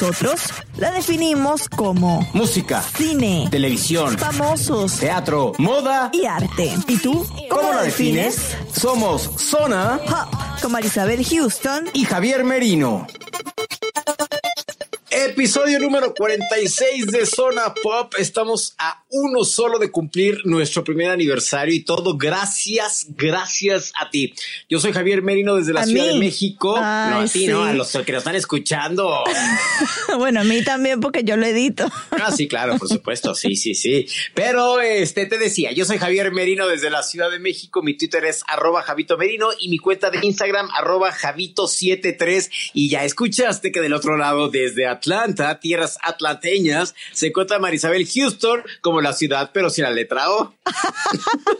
Nosotros la definimos como Música, cine, televisión, famosos teatro, moda. y arte. ¿Y tú? ¿Cómo la defines? Somos Zona Pop, con Marisabel Houston. y Javier Merino. Episodio número 46 de Zona Pop. Estamos a uno solo de cumplir nuestro primer aniversario y todo gracias, gracias a ti. Yo soy Javier Merino desde la Ciudad mí. de México. Ay, no, a ti, sí. no, a los que nos están escuchando. bueno, a mí también porque yo lo edito. Ah, sí, claro, por supuesto. Sí, sí, sí. Pero este te decía, yo soy Javier Merino desde la Ciudad de México. Mi Twitter es arroba Javito Merino y mi cuenta de Instagram arroba Javito73. Y ya escuchaste que del otro lado, desde Atlanta, tierras atlanteñas, se encuentra Marisabel Houston como la ciudad, pero sin la letra O.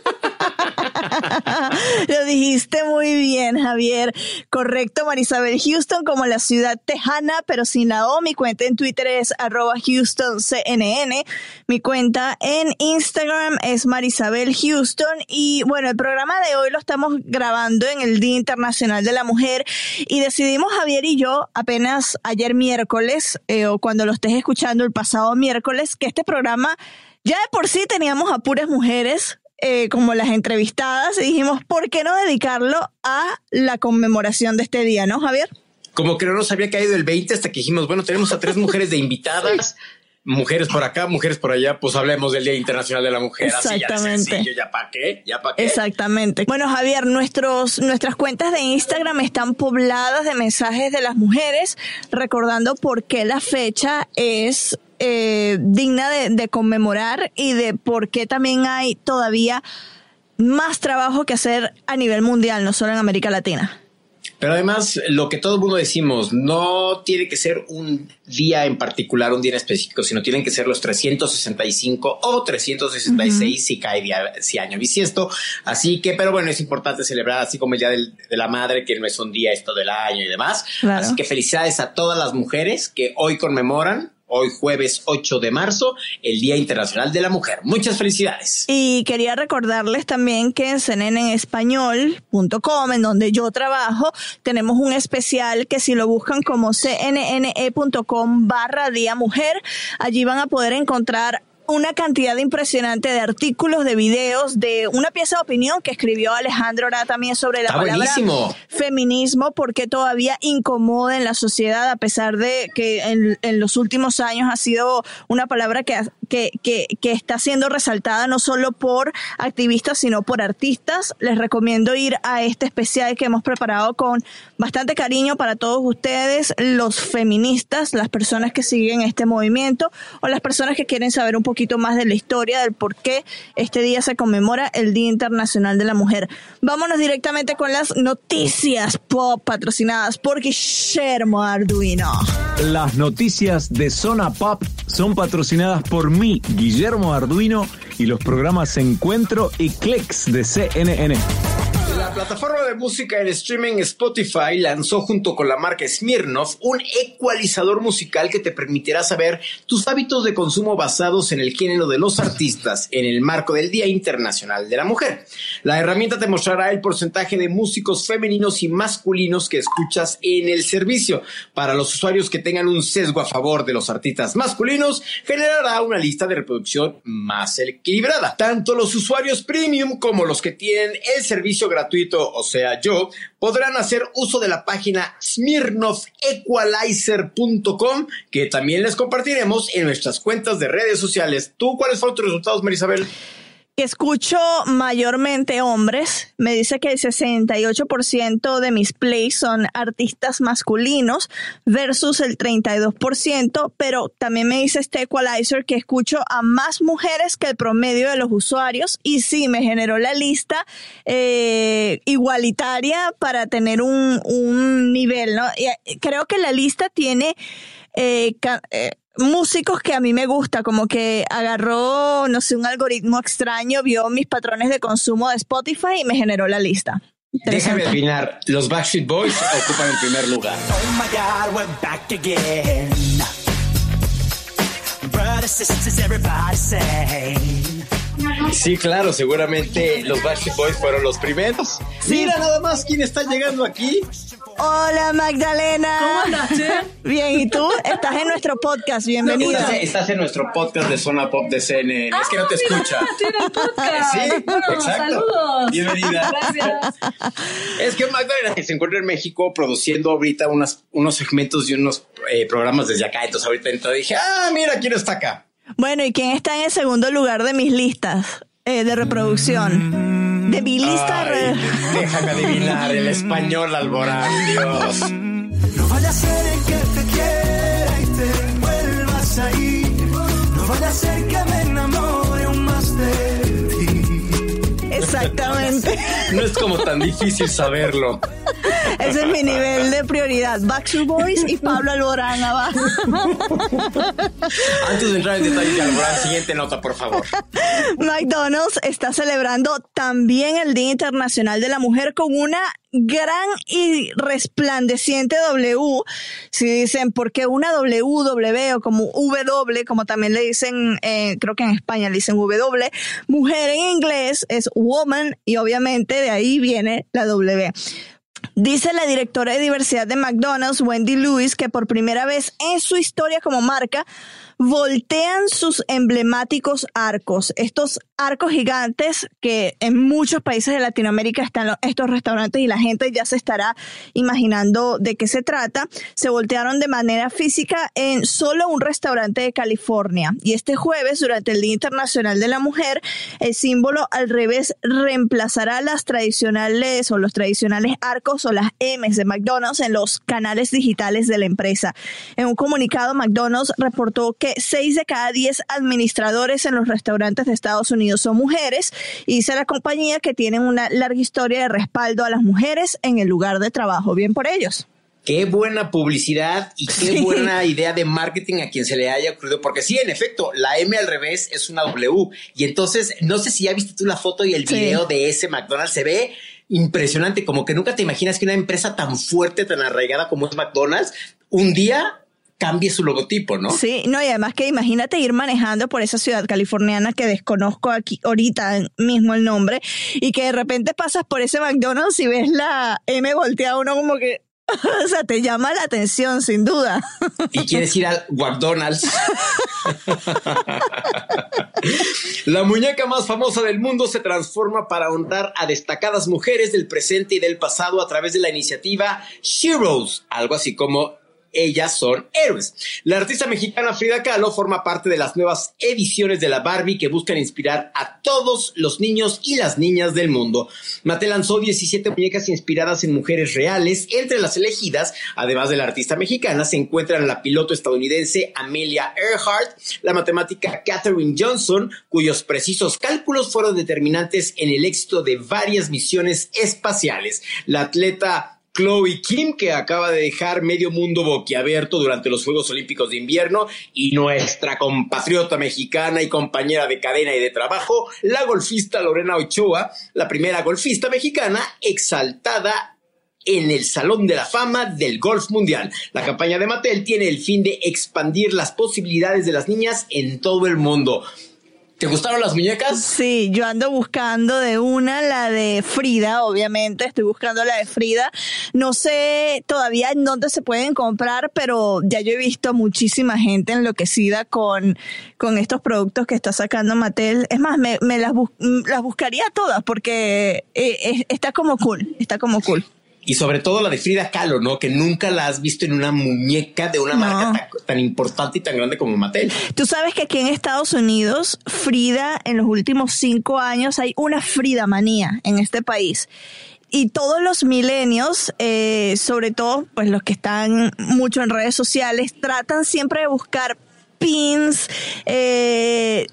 Lo dijiste muy bien, Javier. Correcto, Marisabel Houston como la ciudad tejana, pero sin la O. Mi cuenta en Twitter es arroba HoustonCNN. Mi cuenta en Instagram es Marisabel Houston. Y bueno, el programa de hoy lo estamos grabando en el Día Internacional de la Mujer y decidimos, Javier y yo, apenas ayer miércoles, eh, o cuando lo estés escuchando el pasado miércoles, que este programa ya de por sí teníamos a puras mujeres eh, como las entrevistadas y dijimos, ¿por qué no dedicarlo a la conmemoración de este día, no, Javier? Como que no nos había caído el 20 hasta que dijimos, bueno, tenemos a tres mujeres de invitadas. Mujeres por acá, mujeres por allá, pues hablemos del Día Internacional de la Mujer. Así ya Exactamente. sencillo, ya para qué, ya para qué. Exactamente. Bueno, Javier, nuestros, nuestras cuentas de Instagram están pobladas de mensajes de las mujeres, recordando por qué la fecha es eh, digna de, de conmemorar y de por qué también hay todavía más trabajo que hacer a nivel mundial, no solo en América Latina. Pero además, lo que todo el mundo decimos, no tiene que ser un día en particular, un día en específico, sino tienen que ser los 365 o 366 si cae día, si año bisiesto. Así que, pero bueno, es importante celebrar, así como el Día del- de la Madre, que no es un día, es todo el año y demás. Claro. Así que felicidades a todas las mujeres que hoy conmemoran, hoy jueves 8 de marzo, el Día Internacional de la Mujer. Muchas felicidades. Y quería recordarles también que en cnnespañol.com, en donde yo trabajo, tenemos un especial que si lo buscan como cnne.com barra Día Mujer, allí van a poder encontrar una cantidad impresionante de artículos, de videos, de una pieza de opinión que escribió Alejandro ahora también sobre la Está palabra buenísimo. feminismo, porque todavía incomoda en la sociedad, a pesar de que en, en los últimos años ha sido una palabra que, ha- que, que, está siendo resaltada no solo por activistas, sino por artistas. Les recomiendo ir a este especial que hemos preparado con bastante cariño para todos ustedes, los feministas, las personas que siguen este movimiento o las personas que quieren saber un poquito más de la historia, del por qué este día se conmemora el Día Internacional de la Mujer. Vámonos directamente con las noticias pop patrocinadas por Guillermo Arduino. Las noticias de Zona Pop son patrocinadas por mí, Guillermo Arduino, y los programas Encuentro y Clex de CNN. La plataforma de música en streaming Spotify lanzó junto con la marca Smirnoff un ecualizador musical que te permitirá saber tus hábitos de consumo basados en el género de los artistas en el marco del Día Internacional de la Mujer. La herramienta te mostrará el porcentaje de músicos femeninos y masculinos que escuchas en el servicio. Para los usuarios que tengan un sesgo a favor de los artistas masculinos, generará una lista de reproducción más equilibrada. Tanto los usuarios premium como los que tienen el servicio gratuito o sea, yo, podrán hacer uso de la página smirnoffequalizer.com, que también les compartiremos en nuestras cuentas de redes sociales. ¿Tú cuáles fueron tus resultados, Marisabel? Escucho mayormente hombres. Me dice que el 68% de mis plays son artistas masculinos versus el 32%, pero también me dice este equalizer que escucho a más mujeres que el promedio de los usuarios y sí, me generó la lista eh, igualitaria para tener un, un nivel, ¿no? Eh, creo que la lista tiene... Eh, eh músicos que a mí me gusta, como que agarró, no sé, un algoritmo extraño, vio mis patrones de consumo de Spotify y me generó la lista. Déjame adivinar, los Backstreet Boys ocupan el primer lugar. Oh my God, we're back again. Sí, claro, seguramente los Backstreet Boys fueron los primeros. Mira nada más quién está llegando aquí. Hola Magdalena. ¿Cómo andas, Bien, ¿y tú? Estás en nuestro podcast, bienvenida. Estás, estás, en nuestro podcast de Zona Pop de CNN. es que no te ah, escucha. Podcast. Sí, exacto. Saludos. Bienvenida. Gracias. Es que Magdalena se encuentra en México produciendo ahorita unos segmentos y unos eh, programas desde acá. Entonces ahorita entonces dije, ah, mira quién está acá. Bueno, ¿y quién está en el segundo lugar de mis listas eh, de reproducción? De mi lista. Ay, déjame adivinar el español, Alborán, Dios. No vaya a ser el que te quiera y te vuelvas a ir. No vaya a ser No es como tan difícil saberlo. Ese es mi nivel de prioridad. Backstreet Boys y Pablo Alborán abajo. Antes de entrar en detalles de Alborán, siguiente nota, por favor. McDonald's está celebrando también el Día Internacional de la Mujer con una gran y resplandeciente W. Si dicen, ¿por qué una W, W o como W, como también le dicen, eh, creo que en España le dicen W. Mujer en inglés es woman y obviamente de ahí viene la W. Dice la directora de diversidad de McDonald's, Wendy Lewis, que por primera vez en su historia como marca, voltean sus emblemáticos arcos, estos arcos gigantes que en muchos países de Latinoamérica están estos restaurantes y la gente ya se estará imaginando de qué se trata, se voltearon de manera física en solo un restaurante de California. Y este jueves, durante el Día Internacional de la Mujer, el símbolo al revés reemplazará las tradicionales o los tradicionales arcos o las M's de McDonald's en los canales digitales de la empresa. En un comunicado, McDonald's reportó que seis de cada diez administradores en los restaurantes de Estados Unidos son mujeres y dice la compañía que tienen una larga historia de respaldo a las mujeres en el lugar de trabajo. Bien por ellos. Qué buena publicidad y qué buena idea de marketing a quien se le haya ocurrido, porque sí, en efecto, la M al revés es una W. Y entonces, no sé si ya viste tú la foto y el video de ese McDonald's, se ve impresionante, como que nunca te imaginas que una empresa tan fuerte, tan arraigada como es McDonald's, un día cambie su logotipo, ¿no? Sí, no, y además que imagínate ir manejando por esa ciudad californiana que desconozco aquí ahorita mismo el nombre y que de repente pasas por ese McDonald's y ves la M volteada uno como que o sea, te llama la atención, sin duda. Y quieres ir al McDonald's. la muñeca más famosa del mundo se transforma para honrar a destacadas mujeres del presente y del pasado a través de la iniciativa Sheroes, algo así como ellas son héroes. La artista mexicana Frida Kahlo forma parte de las nuevas ediciones de la Barbie que buscan inspirar a todos los niños y las niñas del mundo. Mate lanzó 17 muñecas inspiradas en mujeres reales. Entre las elegidas, además de la artista mexicana, se encuentran la piloto estadounidense Amelia Earhart, la matemática Katherine Johnson, cuyos precisos cálculos fueron determinantes en el éxito de varias misiones espaciales, la atleta Chloe Kim, que acaba de dejar medio mundo boquiabierto durante los Juegos Olímpicos de Invierno, y nuestra compatriota mexicana y compañera de cadena y de trabajo, la golfista Lorena Ochoa, la primera golfista mexicana exaltada en el Salón de la Fama del Golf Mundial. La campaña de Mattel tiene el fin de expandir las posibilidades de las niñas en todo el mundo. ¿Te gustaron las muñecas? Sí, yo ando buscando de una, la de Frida, obviamente, estoy buscando la de Frida. No sé todavía en dónde se pueden comprar, pero ya yo he visto muchísima gente enloquecida con, con estos productos que está sacando Mattel. Es más, me, las, las buscaría todas porque eh, está como cool, está como cool y sobre todo la de Frida Kahlo, ¿no? Que nunca la has visto en una muñeca de una marca tan, importante y tan grande como Mattel. Tú sabes que aquí en Estados Unidos, Frida, en los últimos cinco años, hay una Frida manía en este país. Y todos los milenios, eh, sobre todo pues los que están mucho en redes sociales, tratan siempre de buscar pins, eh,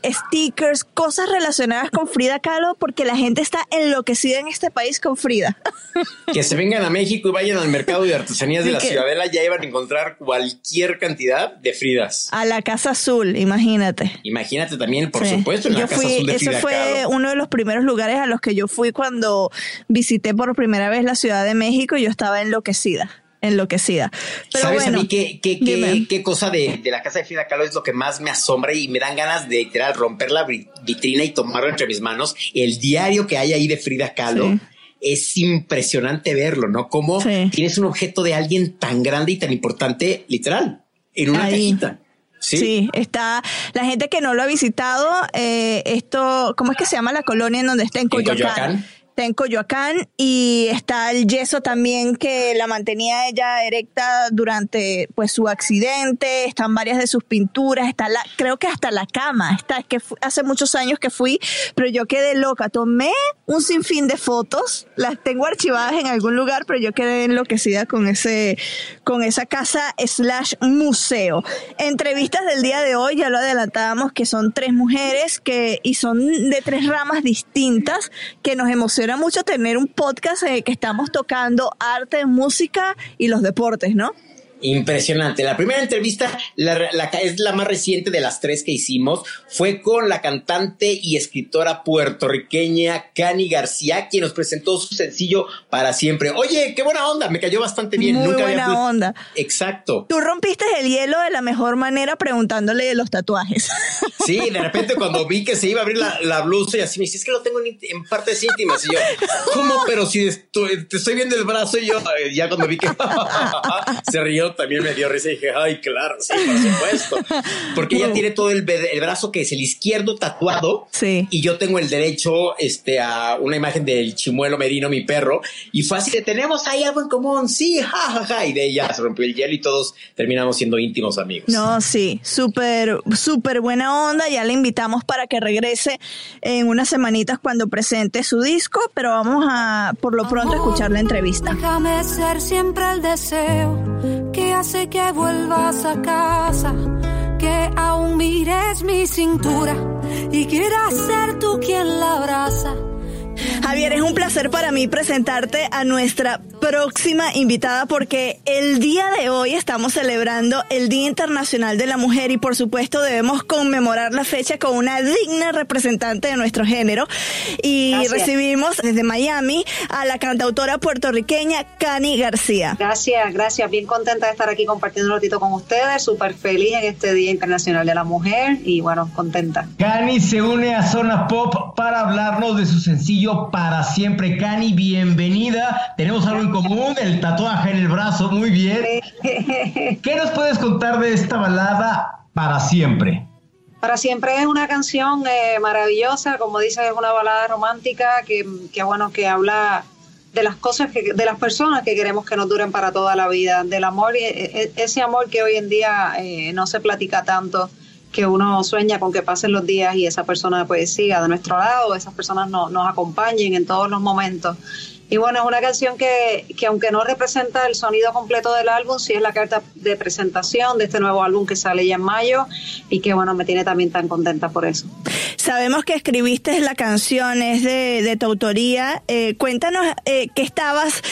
stickers, cosas relacionadas con Frida Kahlo, porque la gente está enloquecida en este país con Frida. Que se vengan a México y vayan al mercado de artesanías de la Ciudadela, ya iban a encontrar cualquier cantidad de Fridas. A la Casa Azul, imagínate. Imagínate también, por supuesto, en la Casa Azul de Frida Ese fue uno de los primeros lugares a los que yo fui cuando visité por primera vez la Ciudad de México y yo estaba enloquecida enloquecida. Pero ¿Sabes bueno, a mí qué, qué, qué, cosa de, de, la casa de Frida Kahlo es lo que más me asombra y me dan ganas de literal romper la vitrina y tomarlo entre mis manos? El diario que hay ahí de Frida Kahlo. Es impresionante verlo, ¿no? Cómo tienes un objeto de alguien tan grande y tan importante, literal, en una cajita. ¿Sí? está la gente que no lo ha visitado, eh, esto, ¿cómo es que se llama la colonia en donde está en Coyoacán? Está en Coyoacán y está el yeso también que la mantenía ella erecta durante pues su accidente, están varias de sus pinturas, está la, creo que hasta la cama, está, es que hace muchos años que fui, pero yo quedé loca, tomé un sinfín de fotos, las tengo archivadas en algún lugar, pero yo quedé enloquecida con ese, con esa casa slash museo. Entrevistas del día de hoy, ya lo adelantábamos que son tres mujeres que, y son de tres ramas distintas que nos emocionan era mucho tener un podcast en el que estamos tocando arte, música y los deportes, ¿no? Impresionante. La primera entrevista la, es la más reciente de las tres que hicimos. Fue con la cantante y escritora puertorriqueña Cani García, quien nos presentó su sencillo para siempre. Oye, qué buena onda. Me cayó bastante bien. Muy buena onda. Exacto. Tú rompiste el hielo de la mejor manera preguntándole de los tatuajes. Sí, de repente cuando vi que se iba a abrir la, blusa y así me dice, es que lo tengo en, partes íntimas. Y yo, ¿cómo? Pero si te estoy viendo el brazo y yo, eh, ya cuando vi que se rió también me dio risa y dije, ay, claro, sí, por supuesto. Porque ella tiene todo el, brazo que es el izquierdo tatuado. Sí. Y yo tengo el derecho este, a una imagen del chimuelo merino, mi perro. Y fue así tenemos ahí algo en común. Sí, jajaja. Y de ella se rompió el hielo y todos terminamos siendo íntimos amigos. No, sí, súper, súper buena onda. Ya le invitamos para que regrese en unas semanitas cuando presente su disco. Pero vamos a, por lo pronto, escuchar la entrevista. Déjame ser siempre el deseo que hace que vuelvas a casa, que aún mires mi cintura y quieras ser tú quien la abraza Javier, es un placer para mí presentarte a nuestra próxima invitada porque el día de hoy estamos celebrando el Día Internacional de la Mujer y por supuesto debemos conmemorar la fecha con una digna representante de nuestro género. Y recibimos desde Miami a la cantautora puertorriqueña Cani García. Gracias, gracias. Bien contenta de estar aquí compartiendo un ratito con ustedes. Súper feliz en este Día Internacional de la Mujer y bueno, contenta. Cani se une a Zona Pop para hablarnos de su sencillo para siempre. Cani, bienvenida. Tenemos algo en común, el tatuaje en el brazo, muy bien. ¿Qué nos puedes contar de esta balada para siempre? Para siempre es una canción eh, maravillosa, como dices, es una balada romántica que, que, bueno, que habla de las cosas, que, de las personas que queremos que nos duren para toda la vida, del amor, y e, e, ese amor que hoy en día eh, no se platica tanto que uno sueña con que pasen los días y esa persona pues siga de nuestro lado, esas personas no, nos acompañen en todos los momentos. Y bueno, es una canción que, que, aunque no representa el sonido completo del álbum, sí es la carta de presentación de este nuevo álbum que sale ya en mayo y que bueno, me tiene también tan contenta por eso. Sabemos que escribiste la canción, es de, tu autoría. Eh, cuéntanos eh, qué estabas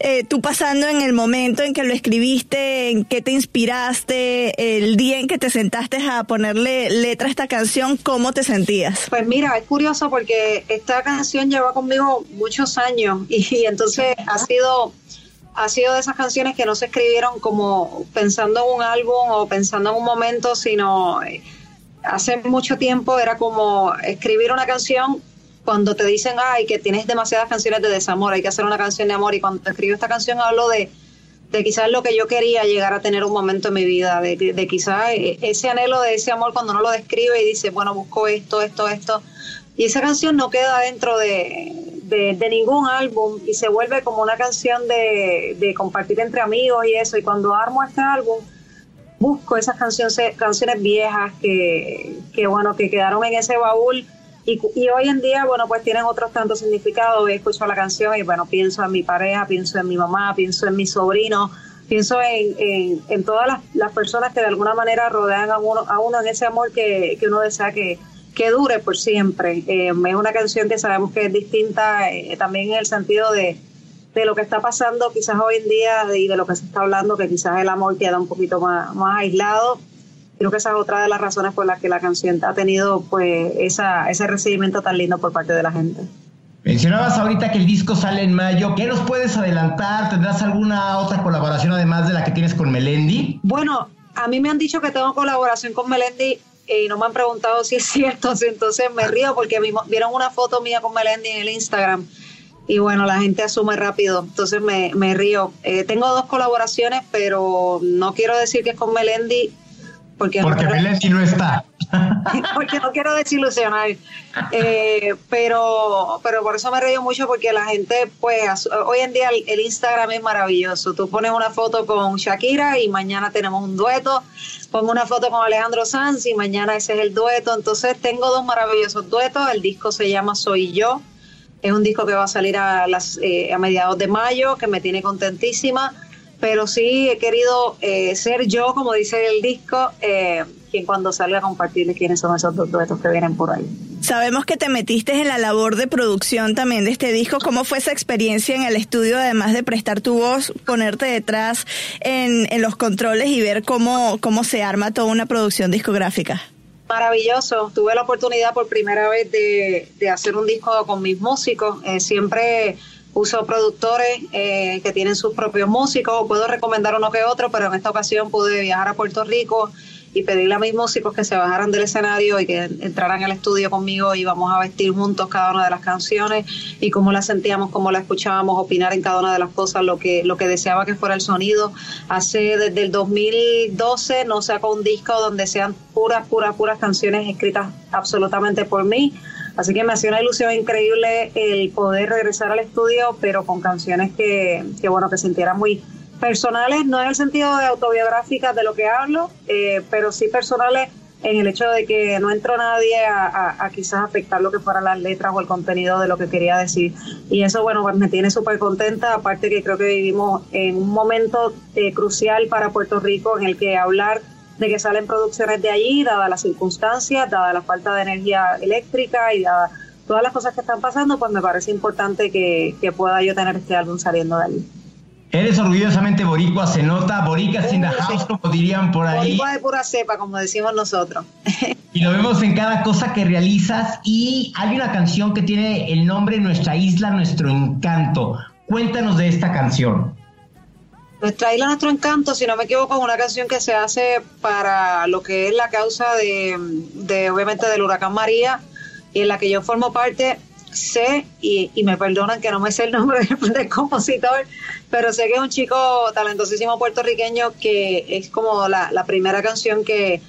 eh, tú pasando en el momento en que lo escribiste, en qué te inspiraste, el día en que te sentaste a ponerle letra a esta canción, ¿cómo te sentías? Pues mira, es curioso porque esta canción lleva conmigo muchos años y, entonces ha sido ha sido de esas canciones que no se escribieron como pensando en un álbum o pensando en un momento, sino hace mucho tiempo era como escribir una canción cuando te dicen, ay, que tienes demasiadas canciones de desamor, hay que hacer una canción de amor. Y cuando escribo esta canción hablo de, de quizás lo que yo quería llegar a tener un momento en mi vida, de, de, quizás ese anhelo de ese amor cuando uno lo describe y dice, bueno, busco esto, esto, esto. Y esa canción no queda dentro de, de, ningún álbum y se vuelve como una canción de, de compartir entre amigos y eso. Y cuando armo este álbum, busco esas canciones, canciones viejas que, que, bueno, que quedaron en ese baúl y, y, hoy en día, bueno, pues tienen otros tantos significados. Escucho la canción y, bueno, pienso en mi pareja, pienso en mi mamá, pienso en mi sobrino, pienso en, en, todas las, las, personas que de alguna manera rodean a uno, a uno en ese amor que, que uno desea que, que dure por siempre. Eh, es una canción que sabemos que es distinta eh, también en el sentido de de lo que está pasando quizás hoy en día y de lo que se está hablando, que quizás el amor queda un poquito más, más aislado. Creo que esa es otra de las razones por las que la canción ha tenido pues esa, ese recibimiento tan lindo por parte de la gente. Mencionabas ahorita que el disco sale en mayo. ¿Qué nos puedes adelantar? ¿Tendrás alguna otra colaboración además de la que tienes con Melendi? Bueno, a mí me han dicho que tengo colaboración con Melendi y no me han preguntado si es cierto, entonces me río porque vieron una foto mía con Melendi en el Instagram y bueno, la gente asume rápido, entonces me, me río. Eh, tengo dos colaboraciones, pero no quiero decir que es con Melendi. Porque, porque Melendi no está. porque no quiero desilusionar. Eh, pero, pero por eso me río mucho, porque la gente, pues, hoy en día el, Instagram es maravilloso. Tú pones una foto con Shakira y mañana tenemos un dueto. Pongo una foto con Alejandro Sanz y mañana ese es el dueto. Entonces tengo dos maravillosos duetos. El disco se llama Soy Yo es un disco que va a salir a, las, eh, a mediados de mayo, que me tiene contentísima, pero sí he querido eh, ser yo, como dice el disco, eh, quien cuando salga a compartirles quiénes son esos dos duetos que vienen por ahí. Sabemos que te metiste en la labor de producción también de este disco. ¿Cómo fue esa experiencia en el estudio, además de prestar tu voz, ponerte detrás en, en los controles y ver cómo, cómo se arma toda una producción discográfica? Maravilloso. Tuve la oportunidad por primera vez de, hacer un disco con mis músicos. Eh, siempre uso productores eh, que tienen sus propios músicos. Puedo recomendar uno que otro, pero en esta ocasión pude viajar a Puerto Rico y pedirle a mis músicos que se bajaran del escenario y que entraran al estudio conmigo y vamos a vestir juntos cada una de las canciones y cómo las sentíamos, cómo las escuchábamos, opinar en cada una de las cosas, lo que, lo que deseaba que fuera el sonido. Hace desde el 2012 no saco un disco donde sean puras, puras, puras canciones escritas absolutamente por mí. Así que me hacía una ilusión increíble el poder regresar al estudio, pero con canciones que, que bueno, que sintiera muy personales, no en el sentido de autobiográficas de lo que hablo, eh, pero sí personales en el hecho de que no entró nadie a, quizás afectar lo que fueran las letras o el contenido de lo que quería decir. Y eso, bueno, pues me tiene súper contenta, aparte que creo que vivimos en un momento eh, crucial para Puerto Rico en el que hablar de que salen producciones de allí, dada las circunstancias, dada la falta de energía eléctrica y dada todas las cosas que están pasando, pues me parece importante que, que pueda yo tener este álbum saliendo de allí. Eres orgullosamente boricua, se nota, boricas in the house, como dirían por ahí. Boricua de pura cepa, como decimos nosotros. y lo vemos en cada cosa que realizas y hay una canción que tiene el nombre Nuestra Isla, Nuestro Encanto. Cuéntanos de esta canción. Nuestra Isla, Nuestro Encanto, si no me equivoco, es una canción que se hace para lo que es la causa de, de obviamente, del huracán María y en la que yo formo parte sé, y, me perdonan que no me sé el nombre del, compositor, pero sé que es un chico talentosísimo puertorriqueño que es como la, primera canción que,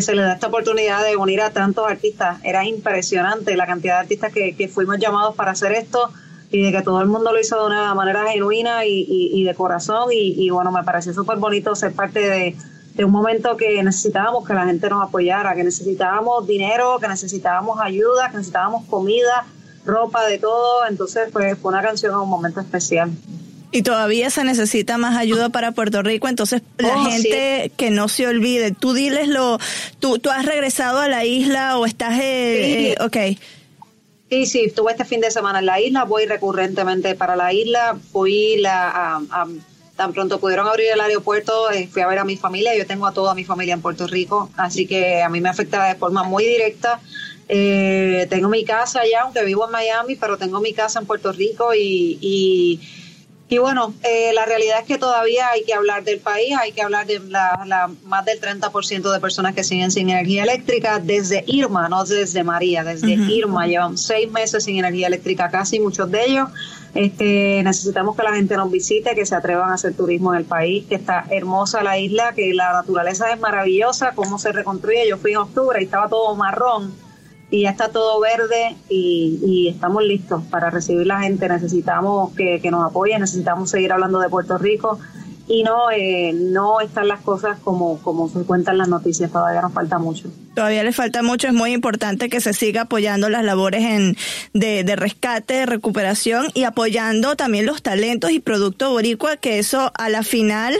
se le da esta oportunidad de unir a tantos artistas. Era impresionante la cantidad de artistas que, fuimos llamados para hacer esto y de que todo el mundo lo hizo de una manera genuina y, de corazón. Y, bueno, me pareció súper bonito ser parte de, de un momento que necesitábamos que la gente nos apoyara, que necesitábamos dinero, que necesitábamos ayuda, que necesitábamos comida ropa, de todo. Entonces, pues fue una canción en un momento especial. Y todavía se necesita más ayuda para Puerto Rico, entonces la Oh, gente que no se olvide, tú diles lo, tú, tú has regresado a la isla o estás, eh, eh, ok. Sí, sí, estuve este fin de semana en la isla, voy recurrentemente para la isla, fui la, a- a- tan pronto pudieron abrir el aeropuerto, eh, fui a ver a mi familia, yo tengo a toda mi familia en Puerto Rico, así que a mí me afecta de forma muy directa. Eh, tengo mi casa allá, aunque vivo en Miami, pero tengo mi casa en Puerto Rico y, y, y bueno, eh, la realidad es que todavía hay que hablar del país, hay que hablar de la, la- más del 30% de personas que siguen sin energía eléctrica desde Irma, no desde María, desde Irma. Llevan seis meses sin energía eléctrica casi, muchos de ellos. Este, necesitamos que la gente nos visite, que se atrevan a hacer turismo en el país, que está hermosa la isla, que la naturaleza es maravillosa, cómo se reconstruye. Yo fui en octubre y estaba todo marrón y ya está todo verde y, y estamos listos para recibir la gente. Necesitamos que, que nos apoyen, necesitamos seguir hablando de Puerto Rico y no, eh, no están las cosas como, como se cuentan las noticias, todavía nos falta mucho. Todavía le falta mucho, es muy importante que se siga apoyando las labores en, de, de rescate, de recuperación y apoyando también los talentos y producto boricua, que eso a la final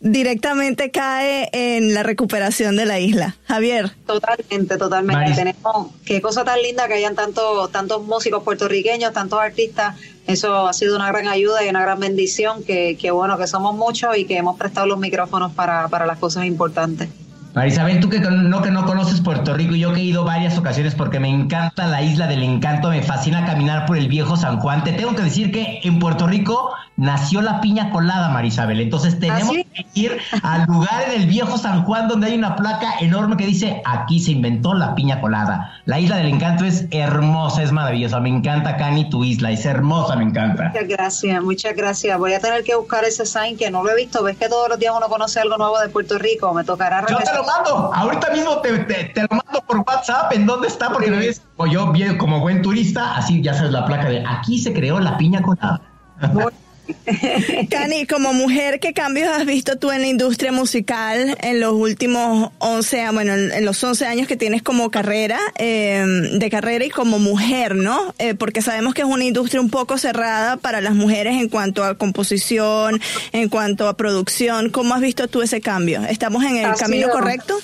directamente cae en la recuperación de la isla. Javier. Totalmente, totalmente. Maris. Tenemos, qué cosa tan linda que hayan tanto, tantos músicos puertorriqueños, tantos artistas. Eso ha sido una gran ayuda y una gran bendición, que, que bueno, que somos muchos y que hemos prestado los micrófonos para, para las cosas importantes. Marisabel, tú que no, que no conoces Puerto Rico, yo que he ido varias ocasiones porque me encanta la isla del encanto, me fascina caminar por el viejo San Juan. Te tengo que decir que en Puerto Rico nació la piña colada, Marisabel. Entonces tenemos que ir al lugar en el viejo San Juan donde hay una placa enorme que dice aquí se inventó la piña colada. La isla del encanto es hermosa, es maravillosa. Me encanta, Cani, tu isla. Es hermosa, me encanta. Muchas gracias, muchas gracias. Voy a tener que buscar ese sign que no lo he visto. Ves que todos los días uno conoce algo nuevo de Puerto Rico. Me tocará Yo te regresar. lo mando, ahorita mismo te, te- te lo mando por WhatsApp, ¿en dónde está? Porque me ves, yo bien, como buen turista, así ya sabes la placa de aquí se creó la piña colada. Cani, como mujer, ¿qué cambios has visto tú en la industria musical en los últimos 11, bueno, en, los 11 años que tienes como carrera, eh, de carrera y como mujer, ¿no? Eh, porque sabemos que es una industria un poco cerrada para las mujeres en cuanto a composición, en cuanto a producción. ¿Cómo has visto tú ese cambio? ¿Estamos en el camino correcto?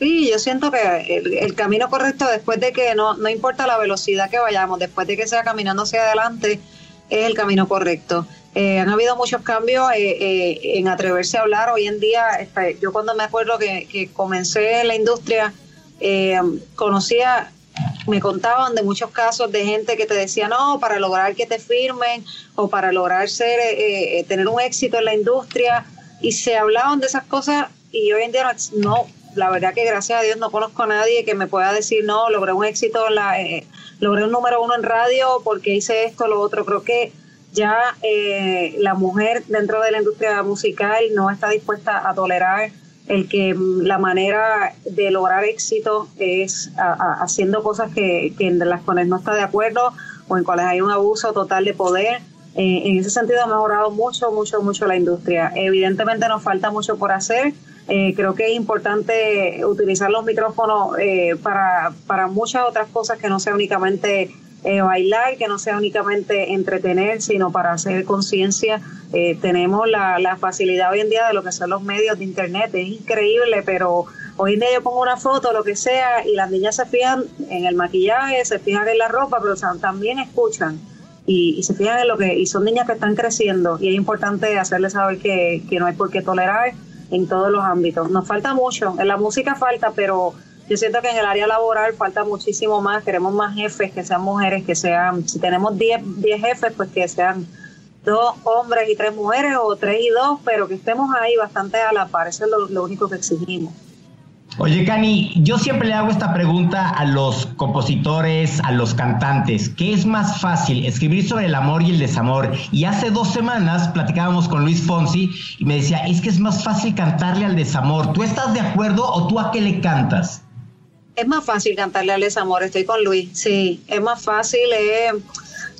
Sí, yo siento que el, el camino correcto después de que no, no importa la velocidad que vayamos, después de que sea caminando hacia adelante, es el camino correcto. Eh, han habido muchos cambios eh, eh, en atreverse a hablar. Hoy en día, yo cuando me acuerdo que, que comencé en la industria, eh, conocía, me contaban de muchos casos de gente que te decía, no, para lograr que te firmen o para lograr ser, tener un éxito en la industria, y se hablaban de esas cosas y hoy en día no, la verdad que gracias a Dios no conozco a nadie que me pueda decir, no, logré un éxito, la, eh, logré un número uno en radio porque hice esto, lo otro. Creo que ya eh, la mujer dentro de la industria musical no está dispuesta a tolerar el que mm, la manera de lograr éxito es a- haciendo cosas que, que en las cuales no está de acuerdo o en cuales hay un abuso total de poder. Eh, en ese sentido ha mejorado mucho, mucho, mucho la industria. Evidentemente nos falta mucho por hacer. Eh, creo que es importante utilizar los micrófonos eh, para, para muchas otras cosas que no sea únicamente eh, bailar, que no sea únicamente entretener, sino para hacer conciencia. Eh, tenemos la, la facilidad hoy en día de lo que son los medios de internet, es increíble, pero hoy en día yo pongo una foto, lo que sea, y las niñas se fijan en el maquillaje, se fijan en la ropa, pero también escuchan. Y, y se fijan en lo que, y son niñas que están creciendo, y es importante hacerles saber que, que no hay por qué tolerar en todos los ámbitos. Nos falta mucho, en la música falta, pero yo siento que en el área laboral falta muchísimo más. Queremos más jefes que sean mujeres, que sean, si tenemos 10 10 jefes, pues que sean dos hombres y tres mujeres o tres y dos, pero que estemos ahí bastante a la par. Eso es lo, lo único que exigimos. Oye, Cani, yo siempre le hago esta pregunta a los compositores, a los cantantes. ¿Qué es más fácil, escribir sobre el amor y el desamor? Y hace dos semanas platicábamos con Luis Fonsi y me decía, es que es más fácil cantarle al desamor. ¿Tú estás de acuerdo o tú a qué le cantas? Es más fácil cantarle al desamor, estoy con Luis. Sí, es más fácil. eh,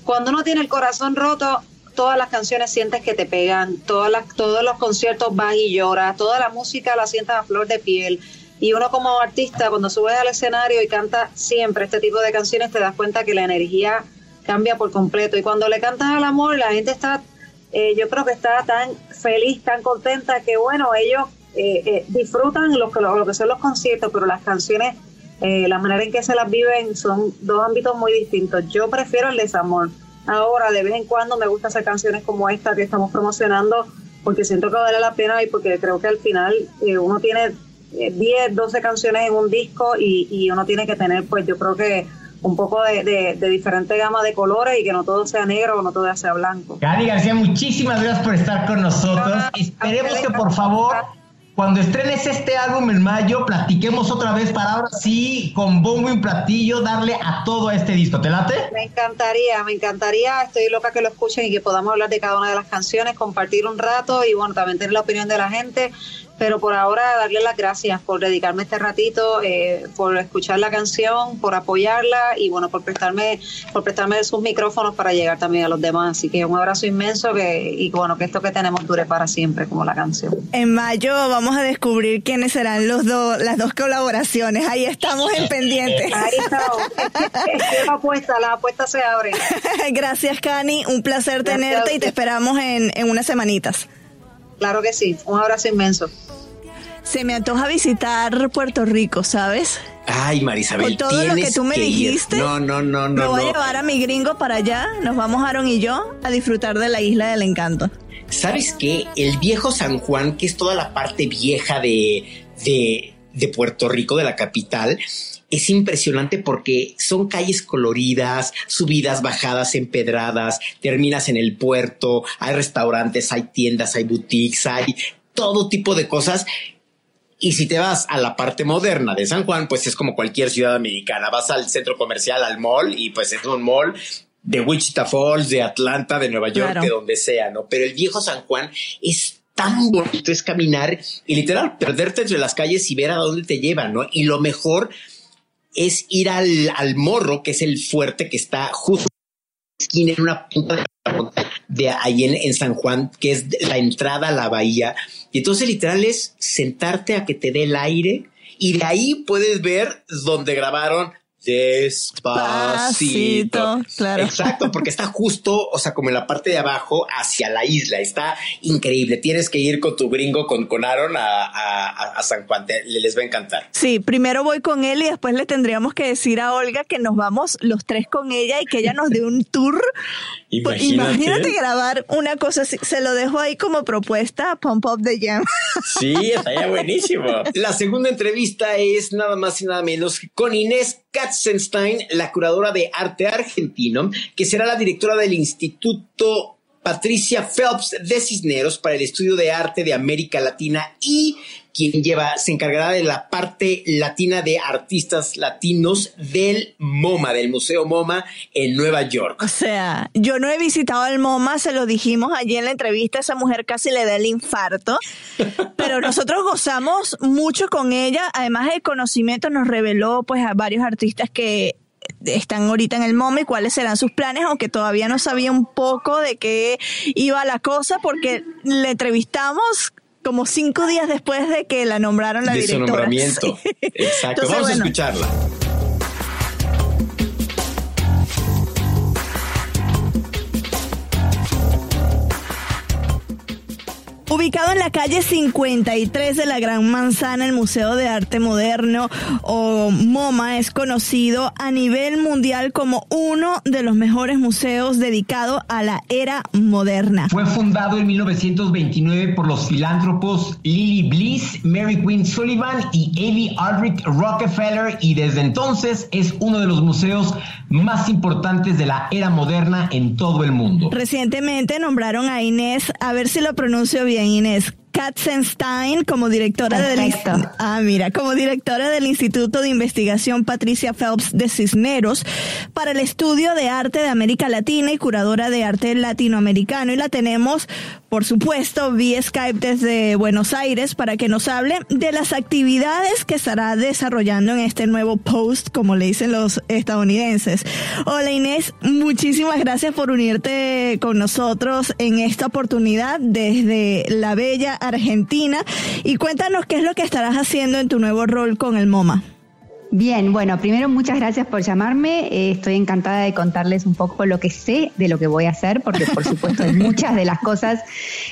cuando uno tiene el corazón roto, todas las canciones sientes que te pegan, todas las, todos los conciertos vas y lloras, toda la música la sientas a flor de piel. Y uno como artista, cuando subes al escenario y cantas siempre este tipo de canciones, te das cuenta que la energía cambia por completo. Y cuando le cantas al amor, la gente está eh, yo creo que está tan feliz, tan contenta que bueno, ellos eh, eh, disfrutan lo que, lo, que son los conciertos, pero las canciones, la manera en que se las viven son dos ámbitos muy distintos. Yo prefiero el desamor. Ahora, de vez en cuando me gusta hacer canciones como esta que estamos promocionando porque siento que vale la pena y porque creo que al final uno tiene 10, 12 canciones en un disco y, y uno tiene que tener, pues yo creo que un poco de, de, diferente gama de colores y que no todo sea negro o no todo sea blanco. Cari García, muchísimas gracias por estar con nosotros. Esperemos que por favor cuando estrenes este álbum en mayo, platiquemos otra vez para ahora sí, con bombo y platillo, darle a todo a este disco. ¿Te late? Me encantaría, me encantaría. Estoy loca que lo escuchen y que podamos hablar de cada una de las canciones, compartir un rato y bueno, también tener la opinión de la gente pero por ahora darle las gracias por dedicarme este ratito, eh, por escuchar la canción, por apoyarla y bueno, por prestarme, por prestarme sus micrófonos para llegar también a los demás. Así que un abrazo inmenso que, y bueno, que esto que tenemos dure para siempre, como la canción. En mayo vamos a descubrir quiénes serán los dos, las dos colaboraciones. Ahí estamos en pendientes. Ahí estamos. la apuesta, la apuesta se abre. Gracias, Cani. Un placer tenerte y te esperamos en, en unas semanitas. Claro que sí. Un abrazo inmenso. Se me antoja visitar Puerto Rico, ¿sabes? Ay, Marisabel. Con todo lo que tú me dijiste. No, no, no, no. Me voy a llevar a mi gringo para allá. Nos vamos, Aaron y yo, a disfrutar de la isla del encanto. ¿Sabes qué? El viejo San Juan, que es toda la parte vieja de, de, de Puerto Rico, de la capital, es impresionante porque son calles coloridas, subidas, bajadas, empedradas, terminas en el puerto, hay restaurantes, hay tiendas, hay boutiques, hay todo tipo de cosas y si te vas a la parte moderna de San Juan, pues es como cualquier ciudad americana. Vas al centro comercial, al mall, y pues es un mall de Wichita Falls, de Atlanta, de Nueva York, de donde sea, ¿no? Pero el viejo San Juan es tan bonito, es caminar y literal perderte entre las calles y ver a dónde te llevan, ¿no? Y lo mejor es ir al, al morro, que es el fuerte que está justo en una punta de, de ahí en San Juan, que es la entrada a la bahía. Y entonces literal es sentarte a que te dé el aire y de ahí puedes ver donde grabaron Despacito. claro. Exacto, porque está justo, o sea, como en la parte de abajo hacia la isla. Está increíble. Tienes que ir con tu gringo, con, con Aaron a, San Juan. les va a encantar. Sí, primero voy con él y después le tendríamos que decir a Olga que nos vamos los tres con ella y que ella nos dé un tour. Imagínate. Imagínate grabar una cosa así. Se lo dejo ahí como propuesta, Pump Up the Jam. Sí, está ya buenísimo. La segunda entrevista es nada más y nada menos con Inés La curadora de arte argentino, que será la directora del Instituto Patricia Phelps de Cisneros para el estudio de arte de América Latina y quien lleva, se encargará de la parte latina de artistas latinos del MoMA, del Museo MoMA en Nueva York. O sea, yo no he visitado el MoMA, se lo dijimos allí en la entrevista, esa mujer casi le da el infarto, pero nosotros gozamos mucho con ella, además el conocimiento nos reveló pues a varios artistas que están ahorita en el MoMA y cuáles serán sus planes, aunque todavía no sabía un poco de qué iba la cosa, porque le entrevistamos como cinco días después de que la nombraron la de directora. Su nombramiento. Exacto. Vamos a escucharla. Ubicado en la calle 53 de la Gran Manzana, el Museo de Arte Moderno o MoMA es conocido a nivel mundial como uno de los mejores museos dedicado a la era moderna. Fue fundado en 1929 por los filántropos Lily Bliss, Mary Queen Sullivan y Avi Aldrich Rockefeller y desde entonces es uno de los museos más importantes de la era moderna en todo el mundo. Recientemente nombraron a Inés, a ver si lo pronuncio bien, Inés, Katzenstein como directora del ah, mira, como directora del Instituto de Investigación Patricia Phelps de Cisneros para el estudio de arte de América Latina y curadora de arte latinoamericano y la tenemos por supuesto vía Skype desde Buenos Aires para que nos hable de las actividades que estará desarrollando en este nuevo post como le dicen los estadounidenses. Hola Inés, muchísimas gracias por unirte con nosotros en esta oportunidad desde la bella Argentina y cuéntanos qué es lo que estarás haciendo en tu nuevo rol con el MoMA. Bien, bueno, primero muchas gracias por llamarme. Eh, estoy encantada de contarles un poco lo que sé de lo que voy a hacer, porque por supuesto hay muchas de las cosas,